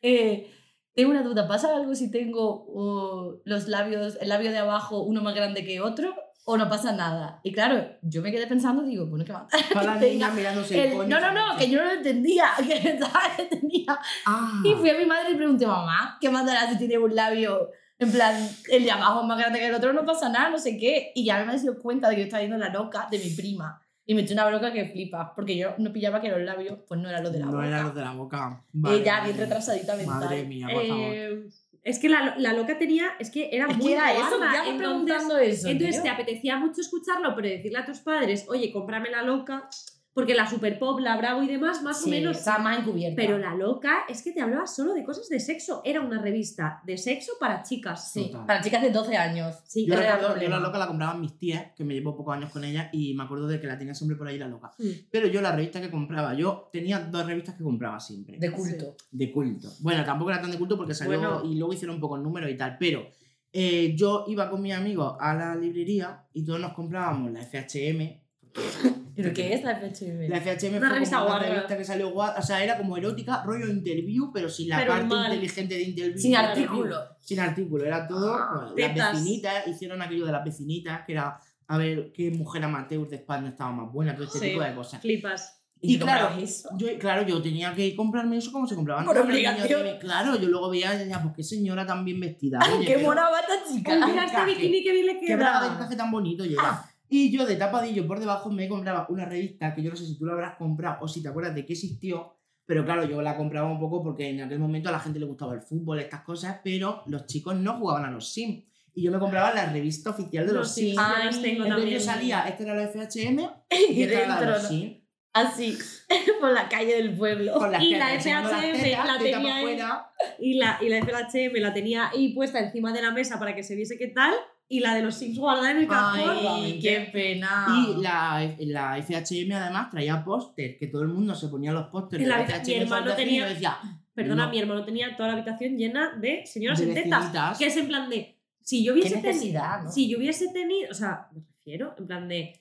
Speaker 1: eh, tengo una duda, ¿pasa algo si tengo uh, los labios, el labio de abajo uno más grande que otro? ¿O no pasa nada? Y claro, yo me quedé pensando, digo, bueno, ¿qué más?
Speaker 2: Para la
Speaker 1: que <laughs>
Speaker 2: niña mirándose el
Speaker 1: no, no, no, que yo no lo entendía, <laughs> que pensaba que tenía.
Speaker 2: Ah.
Speaker 1: Y fui a mi madre y pregunté, mamá, ¿qué más dará si tiene un labio, en plan, el de abajo es más grande que el otro? No pasa nada, no sé qué. Y ya me he dio cuenta de que yo estaba viendo la loca de mi prima. Y me echó una bronca que flipa, porque yo no pillaba que los labios, pues no eran los de la
Speaker 2: no
Speaker 1: boca.
Speaker 2: era los de la boca.
Speaker 1: Ella
Speaker 2: Vale,
Speaker 1: bien retrasadita mental.
Speaker 2: Madre mía, por favor.
Speaker 3: Eh, es que la, la loca tenía, es que era
Speaker 1: Es
Speaker 3: muy
Speaker 1: que era eso, ya me
Speaker 3: entonces-
Speaker 1: preguntando eso.
Speaker 3: Entonces
Speaker 1: tío.
Speaker 3: te apetecía mucho escucharlo, pero decirle a tus padres, oye, cómprame la loca, porque la super pop, la bravo y demás, más
Speaker 1: Sí,
Speaker 3: o menos.
Speaker 1: estaba más encubierta.
Speaker 3: Pero la loca es que te hablaba solo de cosas de sexo. Era una revista de sexo para chicas.
Speaker 1: Sí,
Speaker 2: Total.
Speaker 1: para chicas de 12 años.
Speaker 3: Sí,
Speaker 2: Yo
Speaker 1: el
Speaker 2: recuerdo, yo la loca la compraban mis tías, que me llevo pocos años con ella, y me acuerdo de que la tenía siempre por ahí la loca.
Speaker 3: Mm.
Speaker 2: Pero yo la revista que compraba, yo tenía dos revistas que compraba siempre.
Speaker 1: De culto.
Speaker 2: de culto. Bueno, tampoco era tan de culto porque salió
Speaker 3: Bueno.
Speaker 2: y luego hicieron pocos números y tal, pero eh, yo iba con mis amigos a la librería y todos nos comprábamos la FHM. <laughs>
Speaker 1: ¿Pero qué es la FHM?
Speaker 2: La FHM
Speaker 3: Una
Speaker 2: fue
Speaker 3: revista
Speaker 2: como una
Speaker 3: guarra.
Speaker 2: revista que salió guarra, o sea, era como erótica, rollo interview, pero sin la
Speaker 3: Pero
Speaker 2: parte
Speaker 3: mal.
Speaker 2: inteligente de interview.
Speaker 1: Sin artículo.
Speaker 2: Sin artículo, era todo.
Speaker 1: Ah,
Speaker 2: bueno, las
Speaker 3: tetas.
Speaker 2: vecinitas, hicieron aquello de las vecinitas, que era a ver qué mujer amateur de España estaba más buena, todo este
Speaker 3: Sí.
Speaker 2: tipo de cosas.
Speaker 3: Flipas.
Speaker 2: Y claro,
Speaker 1: comprabas eso?
Speaker 2: Yo, claro, yo tenía que comprarme eso como se compraban
Speaker 1: Por
Speaker 2: todos los niños
Speaker 1: obligación.
Speaker 2: mi- Claro, yo luego veía y decía, pues qué señora tan bien vestida. Oye,
Speaker 1: ¡Qué
Speaker 2: pero
Speaker 1: mona chica!
Speaker 3: Mira este
Speaker 2: encaje.
Speaker 3: bikini que bien le
Speaker 2: qué braga de
Speaker 3: queda.
Speaker 2: encaje tan bonito lleva. Y yo de tapadillo por debajo me compraba una revista que yo no sé si tú la habrás comprado o si te acuerdas de que existió. Pero claro, yo la compraba un poco porque en aquel momento a la gente le gustaba el fútbol, estas cosas, pero los chicos no jugaban a los Sims. Y yo me compraba la revista oficial de los,
Speaker 3: Los Sims, yo las tengo
Speaker 2: Entonces
Speaker 3: también.
Speaker 2: yo salía, esta era la FHM <laughs>
Speaker 1: Y
Speaker 2: esta era la de
Speaker 1: dentro,
Speaker 2: los. Sims.
Speaker 1: Así, <laughs> por la calle del pueblo.
Speaker 3: Y la FHM la tenía. Y la, y la FHM la tenía ahí puesta encima de la mesa para que se viese qué tal. Y la de los Sims guardada en el cajón.
Speaker 1: Ay, qué pena.
Speaker 2: Y la, la FHM además traía póster, que todo el mundo se ponía los pósteres
Speaker 3: la
Speaker 2: la FHM
Speaker 3: mi hermano
Speaker 2: y
Speaker 3: tenía-
Speaker 2: yo decía,
Speaker 3: Perdona,
Speaker 2: No.
Speaker 3: mi hermano tenía toda la habitación llena de señoras
Speaker 2: De
Speaker 3: en tetas. Que es en plan de. Si yo hubiese tenido. Si yo hubiese tenido. O sea, me refiero, en plan de.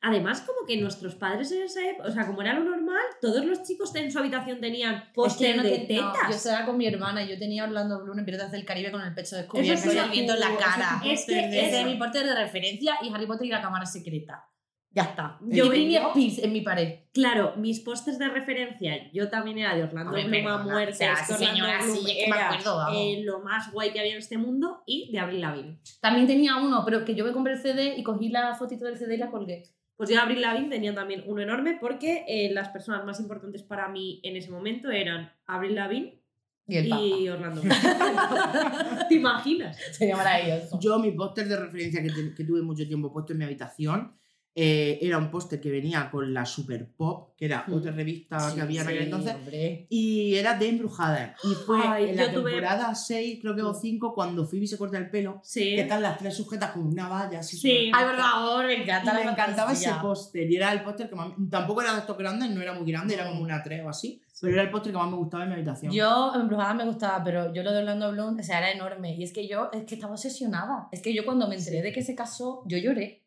Speaker 3: Además, como que nuestros padres en esa época, o sea, como era lo normal, todos los chicos en su habitación tenían
Speaker 1: Es que
Speaker 3: póster
Speaker 1: no
Speaker 3: de
Speaker 1: no,
Speaker 3: tetas.
Speaker 1: yo estaba con mi hermana y yo tenía Orlando Bloom en Piratas del Caribe con el pecho descubierto y el viento en la cara.
Speaker 3: Es que
Speaker 1: Ese es mi porte de referencia y Harry Potter y la cámara secreta. Ya está.
Speaker 3: Yo vengo-
Speaker 1: Spears en mi pared.
Speaker 3: Claro, mis pósters de referencia, yo también era de Orlando Bloom a muerte.
Speaker 1: o sea,
Speaker 3: es que
Speaker 1: sí,
Speaker 3: Orlando
Speaker 1: señora, sí, es que me acuerdo,
Speaker 3: eh, lo más guay que había en este mundo y de Avril Lavigne.
Speaker 1: También tenía uno, pero que yo me compré el CD y cogí la fotito del CD y la colgué.
Speaker 3: Pues yo de Avril Lavigne tenía también uno enorme porque eh, las personas más importantes para mí en ese momento eran Avril Lavigne
Speaker 1: Y el
Speaker 3: y Orlando. <laughs> ¿Te imaginas?
Speaker 1: Papa. Sería maravilloso.
Speaker 2: Yo, mi póster de referencia que, te- que tuve mucho tiempo puesto en mi habitación eh, era un póster que venía con la Super Pop, que era
Speaker 3: Mm.
Speaker 2: otra revista que había en aquel
Speaker 1: Sí,
Speaker 2: entonces,
Speaker 1: hombre.
Speaker 2: y era de Embrujada. Y fue
Speaker 3: Ay,
Speaker 2: en la
Speaker 3: yo tuve-
Speaker 2: temporada 6, creo que o 5, cuando Phoebe se corta el pelo,
Speaker 3: Sí.
Speaker 2: que están las tres sujetas con una valla así.
Speaker 3: Sí.
Speaker 1: Ay, por favor, me
Speaker 2: Y
Speaker 1: encanta la
Speaker 2: me encantaba ese póster. Y era el póster que más. Tampoco era de estos grandes, no era muy grande, era como una 3 o así. Pero era el póster que más me gustaba en mi habitación.
Speaker 1: Yo, Embrujada me gustaba, pero yo lo de Orlando Bloom, o sea, era enorme. Y es que yo, es que estaba obsesionada. Es que yo cuando me enteré de que se casó, yo lloré.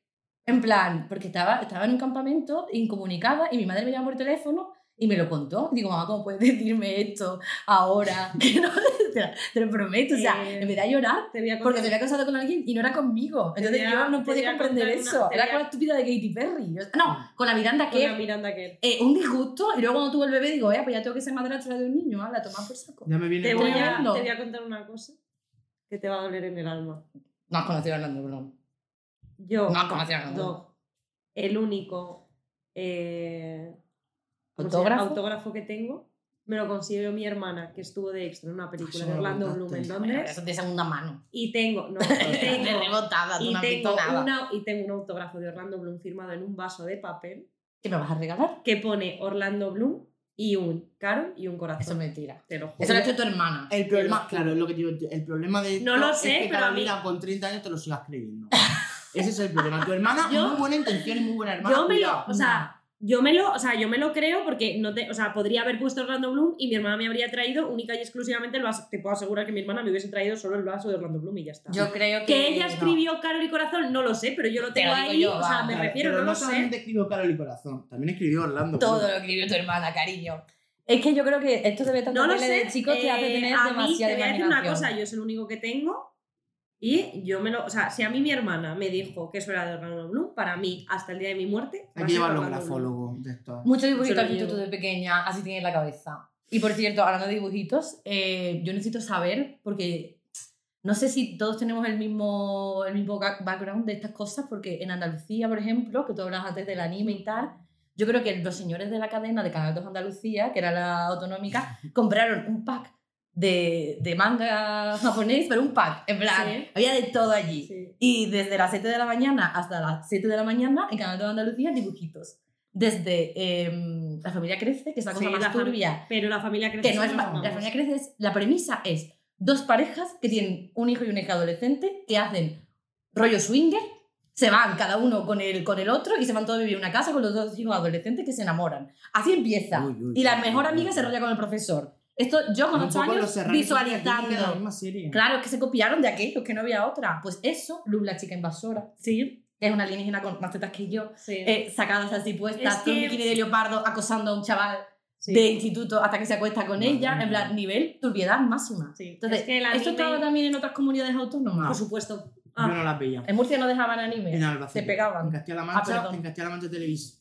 Speaker 1: En plan, porque estaba, estaba en un campamento incomunicada y mi madre me llamó por teléfono y me lo contó. Digo, mamá, ¿cómo puedes <laughs> decirme esto ahora? <laughs> Que no, te, lo- te lo prometo. O sea,
Speaker 3: Eh,
Speaker 1: empecé a llorar
Speaker 3: Te a
Speaker 1: porque se había casado con alguien y no era conmigo.
Speaker 3: Te
Speaker 1: Entonces
Speaker 3: a-
Speaker 1: yo no
Speaker 3: te
Speaker 1: podía comprender
Speaker 3: una-
Speaker 1: eso.
Speaker 3: te
Speaker 1: Era con la estúpida de Katy Perry. O sea, No, con la Miranda
Speaker 3: con la
Speaker 1: que
Speaker 3: Miranda Kerr.
Speaker 1: eh, un disgusto y luego cuando tuve el bebé digo, eh, pues ya tengo que ser madrastra de un niño, la toma por saco.
Speaker 2: Ya me viene
Speaker 3: Te voy, a, te voy a contar una cosa que te va a doler en el alma.
Speaker 1: No has conocido a Orlando Bloom.
Speaker 3: Yo,
Speaker 1: No a
Speaker 3: el único eh, ¿cómo se
Speaker 1: ¿Autógrafo?
Speaker 3: que tengo me lo consiguió mi hermana que estuvo de extra en una película
Speaker 2: Eso
Speaker 3: de Orlando. Bloom en Londres
Speaker 1: eso de segunda mano.
Speaker 3: y tengo no, <laughs> y tengo,
Speaker 1: rebotada,
Speaker 3: y
Speaker 1: no
Speaker 3: tengo una- y tengo un autógrafo de Orlando Bloom firmado en un vaso de papel
Speaker 1: ¿Qué me vas a regalar?
Speaker 3: que pone Orlando Bloom y un Carol y un corazón
Speaker 1: Eso es mentira.
Speaker 3: te lo juro
Speaker 1: Eso lo ha hecho tu hermana.
Speaker 2: El problema, claro, es lo que digo, el problema de
Speaker 3: No lo
Speaker 2: es
Speaker 3: sé,
Speaker 2: que
Speaker 3: pero a
Speaker 2: Carolina
Speaker 3: mí-
Speaker 2: con 30 años te lo sigas creyendo. <laughs> Ese es el problema. Tu hermana,
Speaker 3: Yo-
Speaker 2: muy buena intención y muy buena hermana.
Speaker 3: yo me lo o sea Yo me lo, o sea, yo me lo creo porque no te, o sea, podría haber puesto Orlando Bloom y mi hermana me habría traído única y exclusivamente el vaso. Te puedo asegurar que mi hermana me hubiese traído solo el vaso de Orlando Bloom y ya está.
Speaker 1: Yo creo que.
Speaker 3: que ella
Speaker 1: no.
Speaker 3: escribió Carol y Corazón, no lo sé, pero yo lo
Speaker 1: Te
Speaker 3: tengo
Speaker 1: lo digo
Speaker 3: ahí,
Speaker 1: yo,
Speaker 3: o sea, me
Speaker 2: Claro,
Speaker 3: refiero,
Speaker 2: pero
Speaker 3: no
Speaker 2: no
Speaker 3: lo sé.
Speaker 2: solamente escribió Carol y Corazón, también escribió Orlando.
Speaker 1: Todo lo escribió tu hermana, cariño. Es que yo creo que esto debe tanto
Speaker 3: No lo
Speaker 1: tele
Speaker 3: sé.
Speaker 1: de chicos te hace
Speaker 3: eh,
Speaker 1: tener
Speaker 3: a mí,
Speaker 1: demasiada
Speaker 3: te voy a decir una cosa, yo es el único que tengo y yo me lo, o sea, si a mí mi hermana me dijo que eso era de Orlando Bloom, para mí hasta el día de mi muerte
Speaker 2: Hay que llevarlo a un grafólogo de esto.
Speaker 1: Muchos dibujitos
Speaker 3: llevo.
Speaker 1: tú de pequeña, así tienes la cabeza. Y por cierto, hablando de dibujitos, eh, yo necesito saber, porque no sé si todos tenemos el mismo, el mismo background de estas cosas, porque en Andalucía, por ejemplo, que tú hablas antes del anime y tal, yo creo que los señores de la cadena de Canal 2 Andalucía, que era la autonómica, <laughs> compraron un pack de, de manga <laughs> japonés, pero un pack, en plan,
Speaker 3: Sí.
Speaker 1: había de todo allí.
Speaker 3: Sí.
Speaker 1: Y desde las 7 de la mañana hasta las 7 de la mañana, en Canal 2 Andalucía, dibujitos. Desde em, La familia crece, que es la cosa
Speaker 3: Sí,
Speaker 1: más
Speaker 3: la
Speaker 1: turbia.
Speaker 3: Pero la familia crece.
Speaker 1: Que no es la familia crece es, la premisa es dos parejas que tienen un hijo y una hija adolescente que hacen rollo swinger, se van cada uno con el, con el otro y se van todos a vivir en una casa con los dos hijos adolescentes que se enamoran. Así empieza.
Speaker 2: Uy, uy,
Speaker 1: y la
Speaker 2: uy,
Speaker 1: mejor
Speaker 2: uy,
Speaker 1: amiga
Speaker 2: uy.
Speaker 1: se rolla con el profesor. Esto yo con
Speaker 2: Un
Speaker 1: 8
Speaker 2: poco los
Speaker 1: años
Speaker 2: que la
Speaker 1: visualizando.
Speaker 2: misma serie.
Speaker 1: Claro, es que se copiaron de aquello, que no había otra. Pues eso, Luz, la chica invasora,
Speaker 3: Sí,
Speaker 1: que es una alienígena con más tetas que yo,
Speaker 3: sí.
Speaker 1: eh, sacadas así puestas,
Speaker 3: Es
Speaker 1: con un
Speaker 3: que-
Speaker 1: bikini de leopardo, acosando a un chaval
Speaker 3: sí.
Speaker 1: de instituto hasta que se acuesta con
Speaker 2: Madre
Speaker 1: ella,
Speaker 2: mía.
Speaker 1: en plan, nivel turbiedad máxima.
Speaker 3: Sí.
Speaker 1: Entonces,
Speaker 3: Es que el
Speaker 1: ¿esto
Speaker 3: anime-
Speaker 1: estaba también en otras comunidades autónomas?
Speaker 3: Por supuesto.
Speaker 2: Yo
Speaker 3: Ah,
Speaker 2: no las veía.
Speaker 1: En Murcia no dejaban anime.
Speaker 2: En Albacete.
Speaker 1: Te pegaban.
Speaker 2: En Castilla-La
Speaker 1: Ah,
Speaker 2: Mancha, en Castilla-La Mancha Televisión.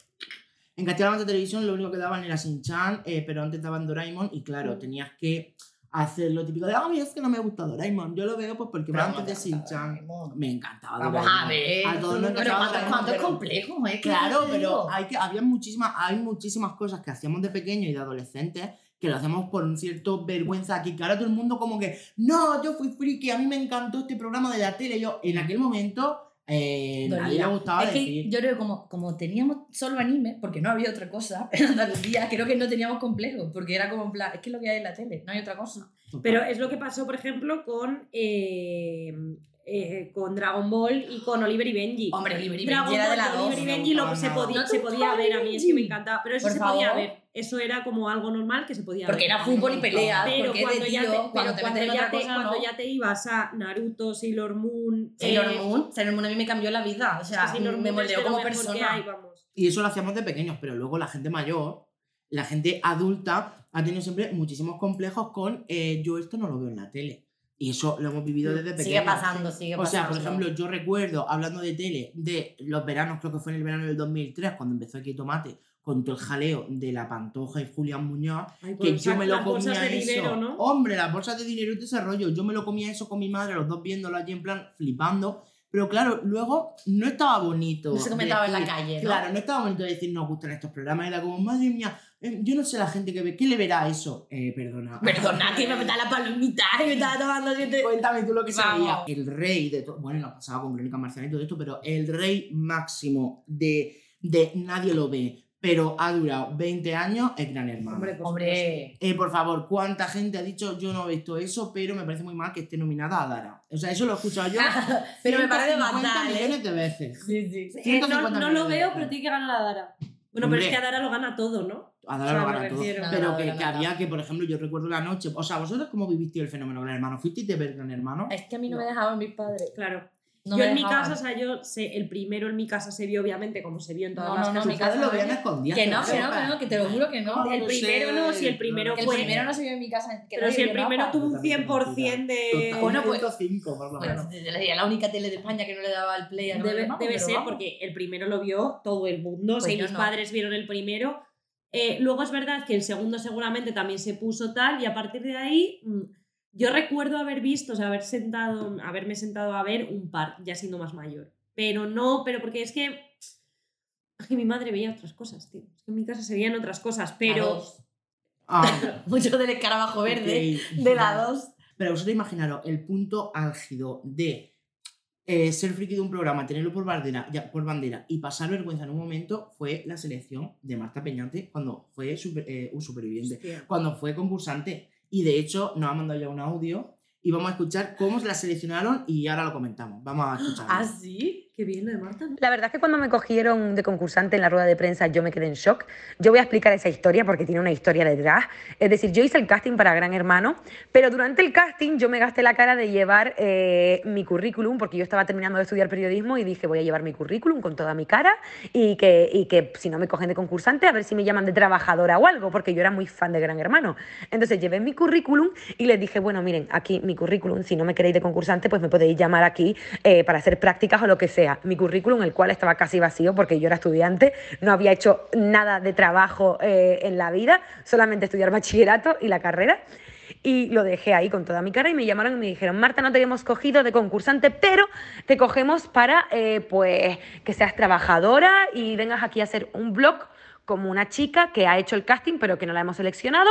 Speaker 2: En Castilla-La Mancha Televisión lo único que daban era Shin-Chan, eh, pero antes daban Doraemon y claro,
Speaker 3: Mm.
Speaker 2: tenías que hacer lo típico de, ah, mira, es que no me gusta Doraemon. Yo lo veo pues porque
Speaker 1: Pero
Speaker 2: antes de Shin-Chan. Me encantaba
Speaker 1: Vamos
Speaker 2: Doraemon.
Speaker 1: a ver.
Speaker 2: A todos nos
Speaker 1: pero cuánto,
Speaker 2: pero-
Speaker 1: complejo, ¿eh? ¿Qué
Speaker 2: Claro, pero hay que, había muchísimas, hay muchísimas cosas que hacíamos de pequeño y de adolescentes que lo hacemos por un cierto vergüenza aquí, que ahora todo el mundo como que, no, yo fui friki, a mí me encantó este programa de la tele, yo en aquel momento eh, nadie le gustaba
Speaker 1: es que
Speaker 2: decir.
Speaker 1: yo creo que como, como teníamos solo anime, porque no había otra cosa <laughs> en Andalucía, creo que no teníamos complejo, porque era como en plan, es que es lo que hay en la tele, no hay otra cosa.
Speaker 3: Pero es lo que pasó, por ejemplo, con, eh, eh, con Dragon Ball y con Oliver y Benji.
Speaker 1: Hombre, Oliver y
Speaker 3: Dragon
Speaker 1: Benji de
Speaker 3: Ball
Speaker 1: la
Speaker 3: y Oliver
Speaker 1: 2.
Speaker 3: y Benji lo, se, podía,
Speaker 1: No
Speaker 3: se
Speaker 1: te
Speaker 3: podía
Speaker 1: gustaba
Speaker 3: ver, a mí es que me encantaba. Pero eso
Speaker 1: Por
Speaker 3: se podía ver. Eso era como algo normal que se podía
Speaker 1: Porque
Speaker 3: ver.
Speaker 1: era fútbol y peleas,
Speaker 3: pero
Speaker 1: porque
Speaker 3: cuando,
Speaker 1: de
Speaker 3: ya
Speaker 1: tío,
Speaker 3: te,
Speaker 1: cuando
Speaker 3: pero
Speaker 1: te
Speaker 3: cuando,
Speaker 1: metes en
Speaker 3: ya
Speaker 1: otra
Speaker 3: te,
Speaker 1: cosa,
Speaker 3: cuando
Speaker 1: no.
Speaker 3: ya te ibas a Naruto, Sailor Moon.
Speaker 1: Sailor
Speaker 3: eh,
Speaker 1: Moon, Sailor Moon a mí me cambió la vida, o sea,
Speaker 3: es que Sailor
Speaker 1: me
Speaker 3: de
Speaker 1: moldeó como persona.
Speaker 3: hay, vamos.
Speaker 2: Y eso lo hacíamos de pequeños, pero luego la gente mayor, la gente adulta, ha tenido siempre muchísimos complejos con eh, yo esto no lo veo en la tele. Y eso lo hemos vivido desde pequeños.
Speaker 1: Sigue pasando, sigue
Speaker 2: O
Speaker 1: pasando.
Speaker 2: sea, por ejemplo, yo recuerdo, hablando de tele, de los veranos, creo que fue en el verano del 2003, cuando empezó aquí Tomate, con todo el jaleo de la Pantoja y Julián Muñoz,
Speaker 3: Ay,
Speaker 2: que
Speaker 3: pues,
Speaker 2: yo me lo
Speaker 3: bolsas
Speaker 2: comía
Speaker 3: de
Speaker 2: eso.
Speaker 3: dinero, ¿no?
Speaker 2: Hombre, las bolsas de dinero y todo ese rollo. Yo me lo comía eso con mi madre, los dos viéndolo allí en plan flipando. Pero claro, luego no estaba bonito.
Speaker 1: No se comentaba en la calle, ¿no?
Speaker 2: Claro, no estaba bonito decir nos gustan estos programas. Era como, madre mía, eh, yo no sé la gente que ve, ¿qué le verá eso? Eh, perdona.
Speaker 1: Perdona, que me metaba la palomita y me estaba tomando siete...
Speaker 2: Cuéntame tú lo que veía. El rey de todo. Bueno, y nos pasaba con Crónica Marciana y todo esto, pero el rey máximo de, de nadie lo ve, pero ha durado 20 años, es Gran Hermano.
Speaker 3: Hombre, por
Speaker 1: Hombre,
Speaker 2: Eh, por favor, ¿cuánta gente ha dicho yo no he visto eso, pero me parece muy mal que esté nominada a Dara? O sea, eso lo he escuchado yo. <laughs>
Speaker 1: pero me parece
Speaker 2: 150
Speaker 1: fatal, ¿eh?
Speaker 2: millones de veces.
Speaker 1: Sí, sí.
Speaker 3: Eh, no,
Speaker 2: 150
Speaker 3: no lo veo, pero tiene que ganar a Dara. Bueno,
Speaker 2: Hombre.
Speaker 3: pero es que a Dara lo gana todo, ¿no?
Speaker 2: A
Speaker 3: O
Speaker 2: Dara
Speaker 3: sea,
Speaker 2: lo
Speaker 3: me
Speaker 2: gana todo.
Speaker 3: refiero.
Speaker 1: No,
Speaker 2: Pero
Speaker 1: no,
Speaker 2: que,
Speaker 1: no,
Speaker 2: que
Speaker 1: no.
Speaker 2: había que, por ejemplo, yo recuerdo la noche. O sea, ¿vosotros cómo vivisteis el fenómeno Gran Hermano? ¿Fuisteis de ver Gran Hermano?
Speaker 1: Es que a mí no,
Speaker 3: No.
Speaker 1: me dejaban mis padres.
Speaker 3: Claro.
Speaker 1: No
Speaker 3: yo en mi casa, o sea, yo sé, el primero en mi casa se vio, obviamente, como se vio en todas
Speaker 1: No,
Speaker 3: las
Speaker 1: no, no,
Speaker 3: casas.
Speaker 1: mi
Speaker 2: Tus
Speaker 1: casa
Speaker 2: padres lo
Speaker 1: no
Speaker 2: veían
Speaker 1: veía.
Speaker 2: escondidas.
Speaker 1: Que no, que no, que no, que te lo juro que no.
Speaker 2: No,
Speaker 3: El primero no, si el primero
Speaker 1: El
Speaker 3: fue-
Speaker 1: primero no se vio en mi casa. que
Speaker 3: Pero si el primero tuvo un
Speaker 2: Totalmente
Speaker 3: 100% de...
Speaker 1: Bueno, pues-
Speaker 2: 105, por lo
Speaker 1: Pues,
Speaker 2: menos.
Speaker 1: sería la única tele de España que no le daba el play a
Speaker 3: Debe, debe ser porque el primero lo vio todo el mundo.
Speaker 1: Pues
Speaker 3: o sea, y
Speaker 1: yo
Speaker 3: mis
Speaker 1: no.
Speaker 3: padres vieron el primero. Eh, luego es verdad que el segundo seguramente también se puso tal y a partir de ahí mm, yo recuerdo haber visto, o sea, haber sentado, haberme sentado a ver un par, ya siendo más mayor. Pero no, pero porque es que, es que mi madre veía otras cosas, tío. Es que en mi casa se veían otras cosas, pero...
Speaker 2: Ah, <laughs>
Speaker 1: Mucho del escarabajo verde de la 2.
Speaker 2: Pero vosotros imaginaros el punto álgido de eh, ser friki de un programa, tenerlo por bandera, ya, por bandera y pasar vergüenza en un momento fue la selección de Marta Peñante cuando fue super- eh, un superviviente,
Speaker 3: Hostia.
Speaker 2: cuando fue concursante. Y de hecho nos ha mandado ya un audio y vamos a escuchar cómo la seleccionaron y ahora lo comentamos. Vamos a escucharlo.
Speaker 1: ¿Ah, sí?
Speaker 3: Qué bien lo de Marta, ¿no?
Speaker 7: La verdad es que cuando me cogieron de concursante en la rueda de prensa yo me quedé en shock. Yo voy a explicar esa historia porque tiene una historia detrás. Es decir, yo hice el casting para Gran Hermano, pero durante el casting yo me gasté la cara de llevar eh, mi currículum porque yo estaba terminando de estudiar periodismo y dije voy a llevar mi currículum con toda mi cara y que, y que si no me cogen de concursante a ver si me llaman de trabajadora o algo porque yo era muy fan de Gran Hermano. Entonces llevé mi currículum y les dije, bueno, miren, aquí mi currículum, si no me queréis de concursante pues me podéis llamar aquí eh, para hacer prácticas o lo que sea mi currículum, el cual estaba casi vacío porque yo era estudiante, no había hecho nada de trabajo eh, en la vida, solamente estudiar bachillerato y la carrera. Y lo dejé ahí con toda mi cara y me llamaron y me dijeron, Marta, no te hemos cogido de concursante, pero te cogemos para eh, pues que seas trabajadora y vengas aquí a hacer un blog como una chica que ha hecho el casting pero que no la hemos seleccionado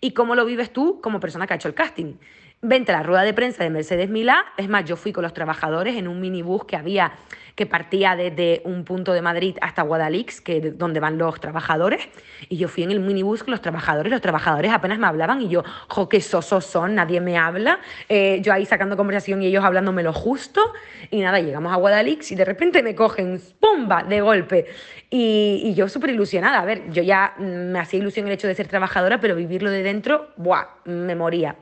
Speaker 7: y cómo lo vives tú como persona que ha hecho el casting. Vente a la rueda de prensa de Mercedes Milá. Es más, yo fui con los trabajadores en un minibús que había que partía desde un punto de Madrid hasta Guadalix, que es donde van los trabajadores. Y yo fui en el minibús con los trabajadores. Los trabajadores apenas me hablaban y yo, jo, qué sosos son, nadie me habla. Eh, yo ahí sacando conversación y ellos hablándome lo justo. Y nada, llegamos a Guadalix y de repente me cogen, ¡pumba! de golpe. Y, y yo súper ilusionada. A ver, yo ya mm, me hacía ilusión el hecho de ser trabajadora, pero vivirlo de dentro, ¡buah! Me moría.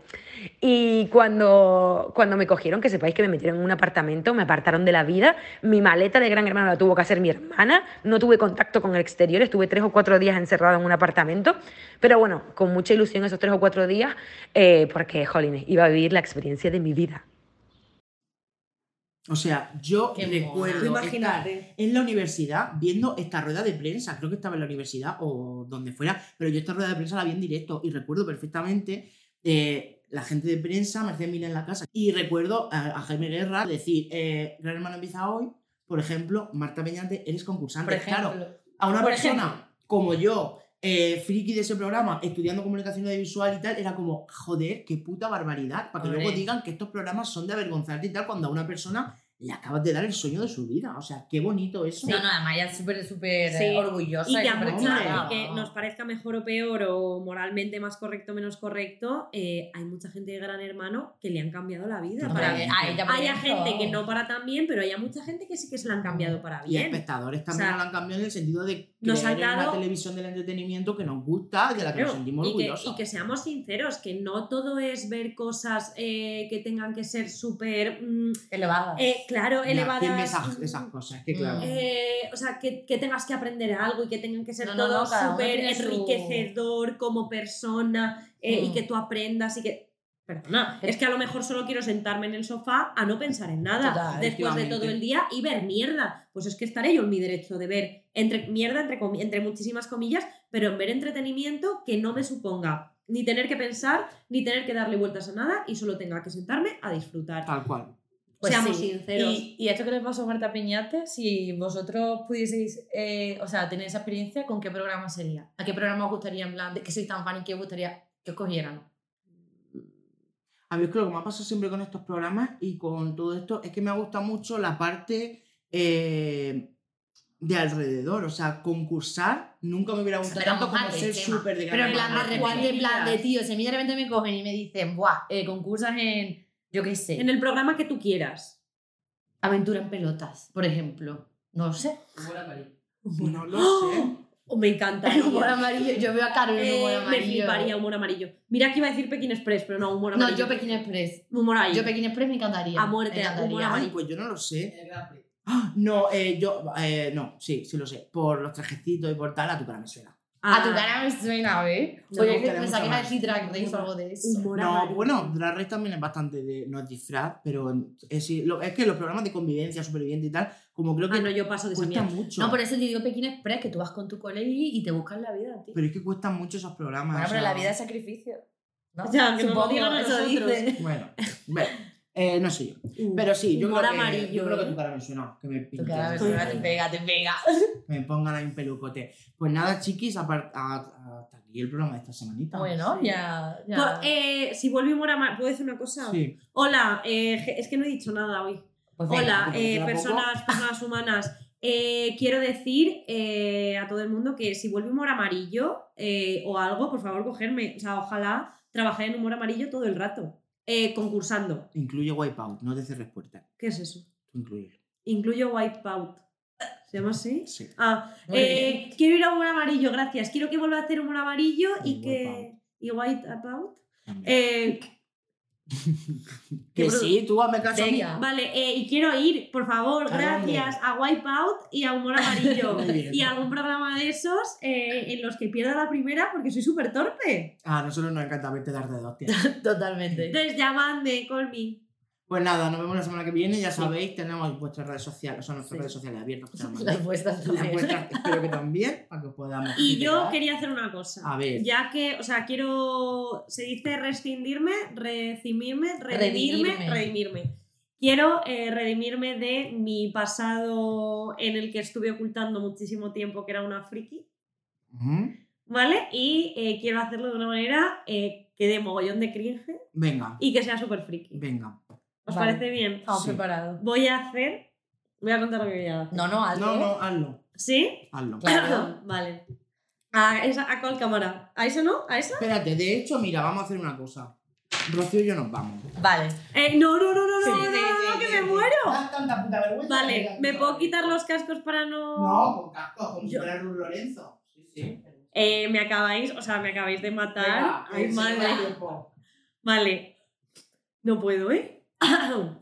Speaker 7: Y cuando, cuando me cogieron, que sepáis que me metieron en un apartamento, me apartaron de la vida, mi maleta de gran hermano la tuvo que hacer mi hermana, no tuve contacto con el exterior, estuve tres o cuatro días encerrada en un apartamento, pero bueno, con mucha ilusión esos tres o cuatro días, eh, porque, jolines, iba a vivir la experiencia de mi vida.
Speaker 2: O sea, yo
Speaker 1: Qué
Speaker 2: recuerdo
Speaker 3: Imagínate.
Speaker 2: en la universidad viendo esta rueda de prensa, creo que estaba en la universidad o donde fuera, pero yo esta rueda de prensa la vi en directo y recuerdo perfectamente eh, la gente de prensa, Mercedes Mila en la casa, y recuerdo a, a Jaime Guerra decir, eh, Gran Hermano empieza hoy, por ejemplo, Marta Peñate, eres concursante.
Speaker 1: Ejemplo.
Speaker 2: Claro, a una persona
Speaker 1: ejemplo.
Speaker 2: como yo, eh, friki de ese programa, estudiando comunicación audiovisual y tal, era como, joder, qué puta barbaridad, para que
Speaker 1: Hombre.
Speaker 2: luego digan que estos programas son de avergonzarte y tal, cuando a una persona le acabas de dar el sueño de su vida. O sea, qué bonito eso.
Speaker 1: No, no, además ella es súper, súper
Speaker 3: Sí.
Speaker 1: eh, orgullosa.
Speaker 3: Y que y que nos parezca mejor o peor o moralmente más correcto o menos correcto, eh, hay mucha gente de Gran Hermano que le han cambiado la vida. Para
Speaker 1: Para
Speaker 3: Hay gente que no para tan bien, pero hay mucha gente que sí que se la han cambiado para
Speaker 2: Y
Speaker 3: bien.
Speaker 2: espectadores también
Speaker 3: O sea,
Speaker 2: lo han cambiado en el sentido de
Speaker 3: nos han
Speaker 2: en una
Speaker 3: dado-
Speaker 2: televisión del entretenimiento que nos gusta y de la que nos sentimos
Speaker 3: y, que,
Speaker 2: orgullosos.
Speaker 3: y que seamos sinceros, que no todo es ver cosas eh, que tengan que ser súper, mm,
Speaker 1: Elevada.
Speaker 3: eh, claro,
Speaker 2: Ya,
Speaker 3: elevadas.
Speaker 2: ¿quién ve esas,
Speaker 3: mm,
Speaker 2: esas cosas? Que claro.
Speaker 3: eh, o sea, que, que tengas que aprender algo y que tengan que ser
Speaker 1: No,
Speaker 3: todo
Speaker 1: no,
Speaker 3: súper
Speaker 1: su-
Speaker 3: enriquecedor como persona eh, y
Speaker 1: Mm.
Speaker 3: que tú aprendas y que... Perdona, es que a lo mejor solo quiero sentarme en el sofá a no pensar en nada
Speaker 1: Total,
Speaker 3: después de todo el día y ver mierda. Pues es que estaré yo en mi derecho de ver entre, mierda entre, entre muchísimas comillas, pero en ver entretenimiento que no me suponga ni tener que pensar, ni tener que darle vueltas a nada y solo tenga que sentarme a disfrutar.
Speaker 2: Tal cual.
Speaker 1: Pues
Speaker 3: Seamos
Speaker 1: sí.
Speaker 3: sinceros.
Speaker 1: Y, y esto que les pasó a Marta Peñate, si vosotros pudieseis, eh, o sea, tener esa experiencia, ¿con qué programa sería? ¿A qué programa os gustaría, en plan, de que sois tan fan y que os gustaría que os cogieran?
Speaker 2: A mí es que lo que me ha pasado siempre con estos programas y con todo esto es que me gusta mucho la parte eh, de alrededor. O sea, concursar nunca me hubiera gustado
Speaker 1: Pero
Speaker 2: tanto como ser súper de
Speaker 1: Pero en plan, de repente, en plan de tío, si a mí de repente me cogen y me dicen, buah, eh, concursas en, yo qué sé,
Speaker 3: En el programa que tú quieras.
Speaker 1: aventura en pelotas, por ejemplo. No lo sé.
Speaker 2: No lo sé.
Speaker 3: Oh, me
Speaker 1: El
Speaker 3: encantaría.
Speaker 1: humor amarillo, yo veo a Carmen en humor
Speaker 3: Eh, me
Speaker 1: amarillo.
Speaker 3: fliparía humor amarillo. Mira que iba a decir Pekín Express, pero no, humor
Speaker 1: No,
Speaker 3: amarillo.
Speaker 1: yo Pekín Express.
Speaker 3: Humor ahí.
Speaker 1: Yo Pekín Express me encantaría.
Speaker 3: A muerte,
Speaker 1: me encantaría.
Speaker 3: humor
Speaker 2: Ay,
Speaker 3: amarillo.
Speaker 2: pues yo no lo sé. Ah, No, eh, yo, eh, no, sí, sí lo sé. Por los trajecitos y por tal, a tu cara me suena.
Speaker 1: A tu cara me suena, ¿eh?
Speaker 2: No,
Speaker 1: Oye,
Speaker 2: me
Speaker 1: que pensaba que
Speaker 2: mucho
Speaker 1: iba a
Speaker 2: más.
Speaker 1: decir Drag Race o algo de eso.
Speaker 3: Humor
Speaker 2: No,
Speaker 3: amarillo.
Speaker 2: bueno, Drag Race también es bastante de. No es disfraz, pero es, que los programas de convivencia, superviviente y tal, como creo que
Speaker 3: Ah, no, yo paso de
Speaker 2: cuesta
Speaker 3: mierda.
Speaker 2: mucho.
Speaker 1: No, por eso te digo Pekín Express, que tú vas con tu cole y, te buscas la vida, tío.
Speaker 2: Pero es que cuestan mucho esos programas.
Speaker 1: bueno,
Speaker 2: o
Speaker 1: pero
Speaker 2: sea,
Speaker 1: la vida es sacrificio. ¿no?
Speaker 3: Ya, que nos lo
Speaker 1: Supongo,
Speaker 3: digan a
Speaker 1: eso
Speaker 3: nosotros.
Speaker 1: dice.
Speaker 2: Bueno, bueno, eh, no sé yo.
Speaker 3: Uh,
Speaker 2: Pero sí, yo creo, que, yo creo que
Speaker 3: ¿eh?
Speaker 2: tu cara me suena. Que me,
Speaker 1: Tu
Speaker 2: pinten,
Speaker 1: cara me
Speaker 2: que
Speaker 1: suena, te pega, te pega. <laughs>
Speaker 2: me pongan ahí un pelucote. Pues nada, chiquis, hasta aquí el programa de esta semanita.
Speaker 1: Bueno,
Speaker 3: Sí.
Speaker 1: ya. ya.
Speaker 3: Pues, eh, si vuelve humor amarillo, ¿puedo decir una cosa?
Speaker 2: Sí.
Speaker 3: Hola, eh, es que no he dicho nada hoy.
Speaker 1: Pues.
Speaker 3: Hola, eh, personas, personas humanas. Eh, quiero decir eh, a todo el mundo que si vuelve humor amarillo eh, o algo, por favor, cogerme. O sea, ojalá trabajé en humor amarillo todo el rato. Eh, concursando.
Speaker 2: Incluye Wipeout, no te cerres puertas.
Speaker 3: ¿Qué es eso?
Speaker 2: Tú incluyelo.
Speaker 3: Incluyo Wipeout. ¿Se llama así?
Speaker 2: Sí.
Speaker 3: Ah, eh, quiero ir a humor amarillo, gracias. Quiero que vuelva a hacer humor amarillo y
Speaker 2: Y
Speaker 3: que. ¿Y Wipeout? Eh,
Speaker 2: que sí, tú hazme caso.
Speaker 1: Venga.
Speaker 3: Vale, eh, y quiero ir, por favor, gracias a Wipeout y a Humor Amarillo. <laughs> Y a algún programa de esos eh, en los que pierda la primera porque soy súper torpe.
Speaker 2: A nosotros nos encanta verte dar de dos, <laughs> tía.
Speaker 1: Totalmente.
Speaker 3: Entonces, llamadme, call me.
Speaker 2: Pues nada, nos vemos la semana que viene. Ya sabéis, tenemos vuestras redes sociales, o sea, nuestras
Speaker 1: Sí.
Speaker 2: redes sociales abiertas. que <laughs> tenemos
Speaker 1: Las vuestras
Speaker 2: Las
Speaker 1: también.
Speaker 2: vuestras, espero que también, para que os podamos.
Speaker 3: Y yo quería hacer una cosa.
Speaker 2: A ver.
Speaker 3: Ya que, o sea, quiero. Se dice rescindirme, recimirme, redimirme,
Speaker 1: Redimirme.
Speaker 3: redimirme. Quiero eh, redimirme de mi pasado en el que estuve ocultando muchísimo tiempo que era una friki. ¿Vale? Y eh, quiero hacerlo de una manera eh, que dé mogollón de cringe
Speaker 2: Venga,
Speaker 3: y que sea súper friki.
Speaker 2: venga.
Speaker 3: ¿Os
Speaker 1: Vale.
Speaker 3: parece bien?
Speaker 1: Estamos
Speaker 2: Sí.
Speaker 1: preparados.
Speaker 3: Voy a hacer. Voy a contar lo que voy a hacer.
Speaker 1: No, no, alto.
Speaker 2: No, no, hazlo.
Speaker 3: ¿Sí?
Speaker 2: Hazlo.
Speaker 1: Claro. <laughs>
Speaker 3: vale. ¿A, esa, ¿A cuál cámara? ¿A esa no? ¿A esa?
Speaker 2: Espérate, de hecho, mira, vamos a hacer una cosa. Rocío y yo nos vamos.
Speaker 1: Vale.
Speaker 3: Eh, no, no, no, no, no,
Speaker 1: Sí,
Speaker 3: no,
Speaker 1: sí,
Speaker 3: no,
Speaker 1: sí,
Speaker 3: no, que
Speaker 1: sí,
Speaker 3: me
Speaker 1: sí.
Speaker 3: muero.
Speaker 2: Das tanta puta vergüenza.
Speaker 3: Vale,
Speaker 2: Mira,
Speaker 3: ¿me puedo quitar los cascos para no.?
Speaker 2: No, con cascos, como si fuera un Lorenzo. Sí, sí.
Speaker 3: Eh, me acabáis, o sea, me acabáis de matar.
Speaker 2: Venga,
Speaker 3: Ay, madre. Vale. No puedo, ¿eh? <coughs>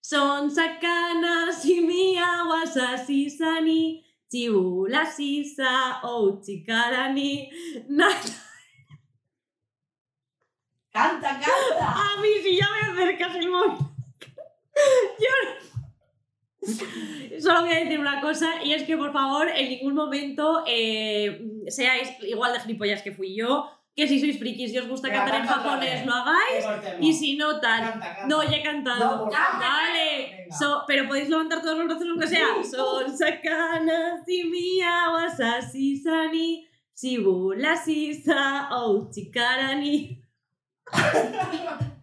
Speaker 3: Son sakana shimiya wasasi sani chiula sisa o chikarani <laughs>
Speaker 2: Canta, canta.
Speaker 3: A mí si ya me acercas el móvil. <laughs> Yo no- Solo voy a decir una cosa y es que por favor en ningún momento eh, seáis igual de gilipollas que fui yo, que si sois frikis y os gusta cantar en japonés lo hagáis y si no tal.
Speaker 2: Canta, canta.
Speaker 3: No, ya he cantado.
Speaker 2: No. Venga.
Speaker 3: So- pero podéis levantar todos los brazos aunque sea. Son sakana shimiya wasasi sani shibula sisa o chikarani. <laughs>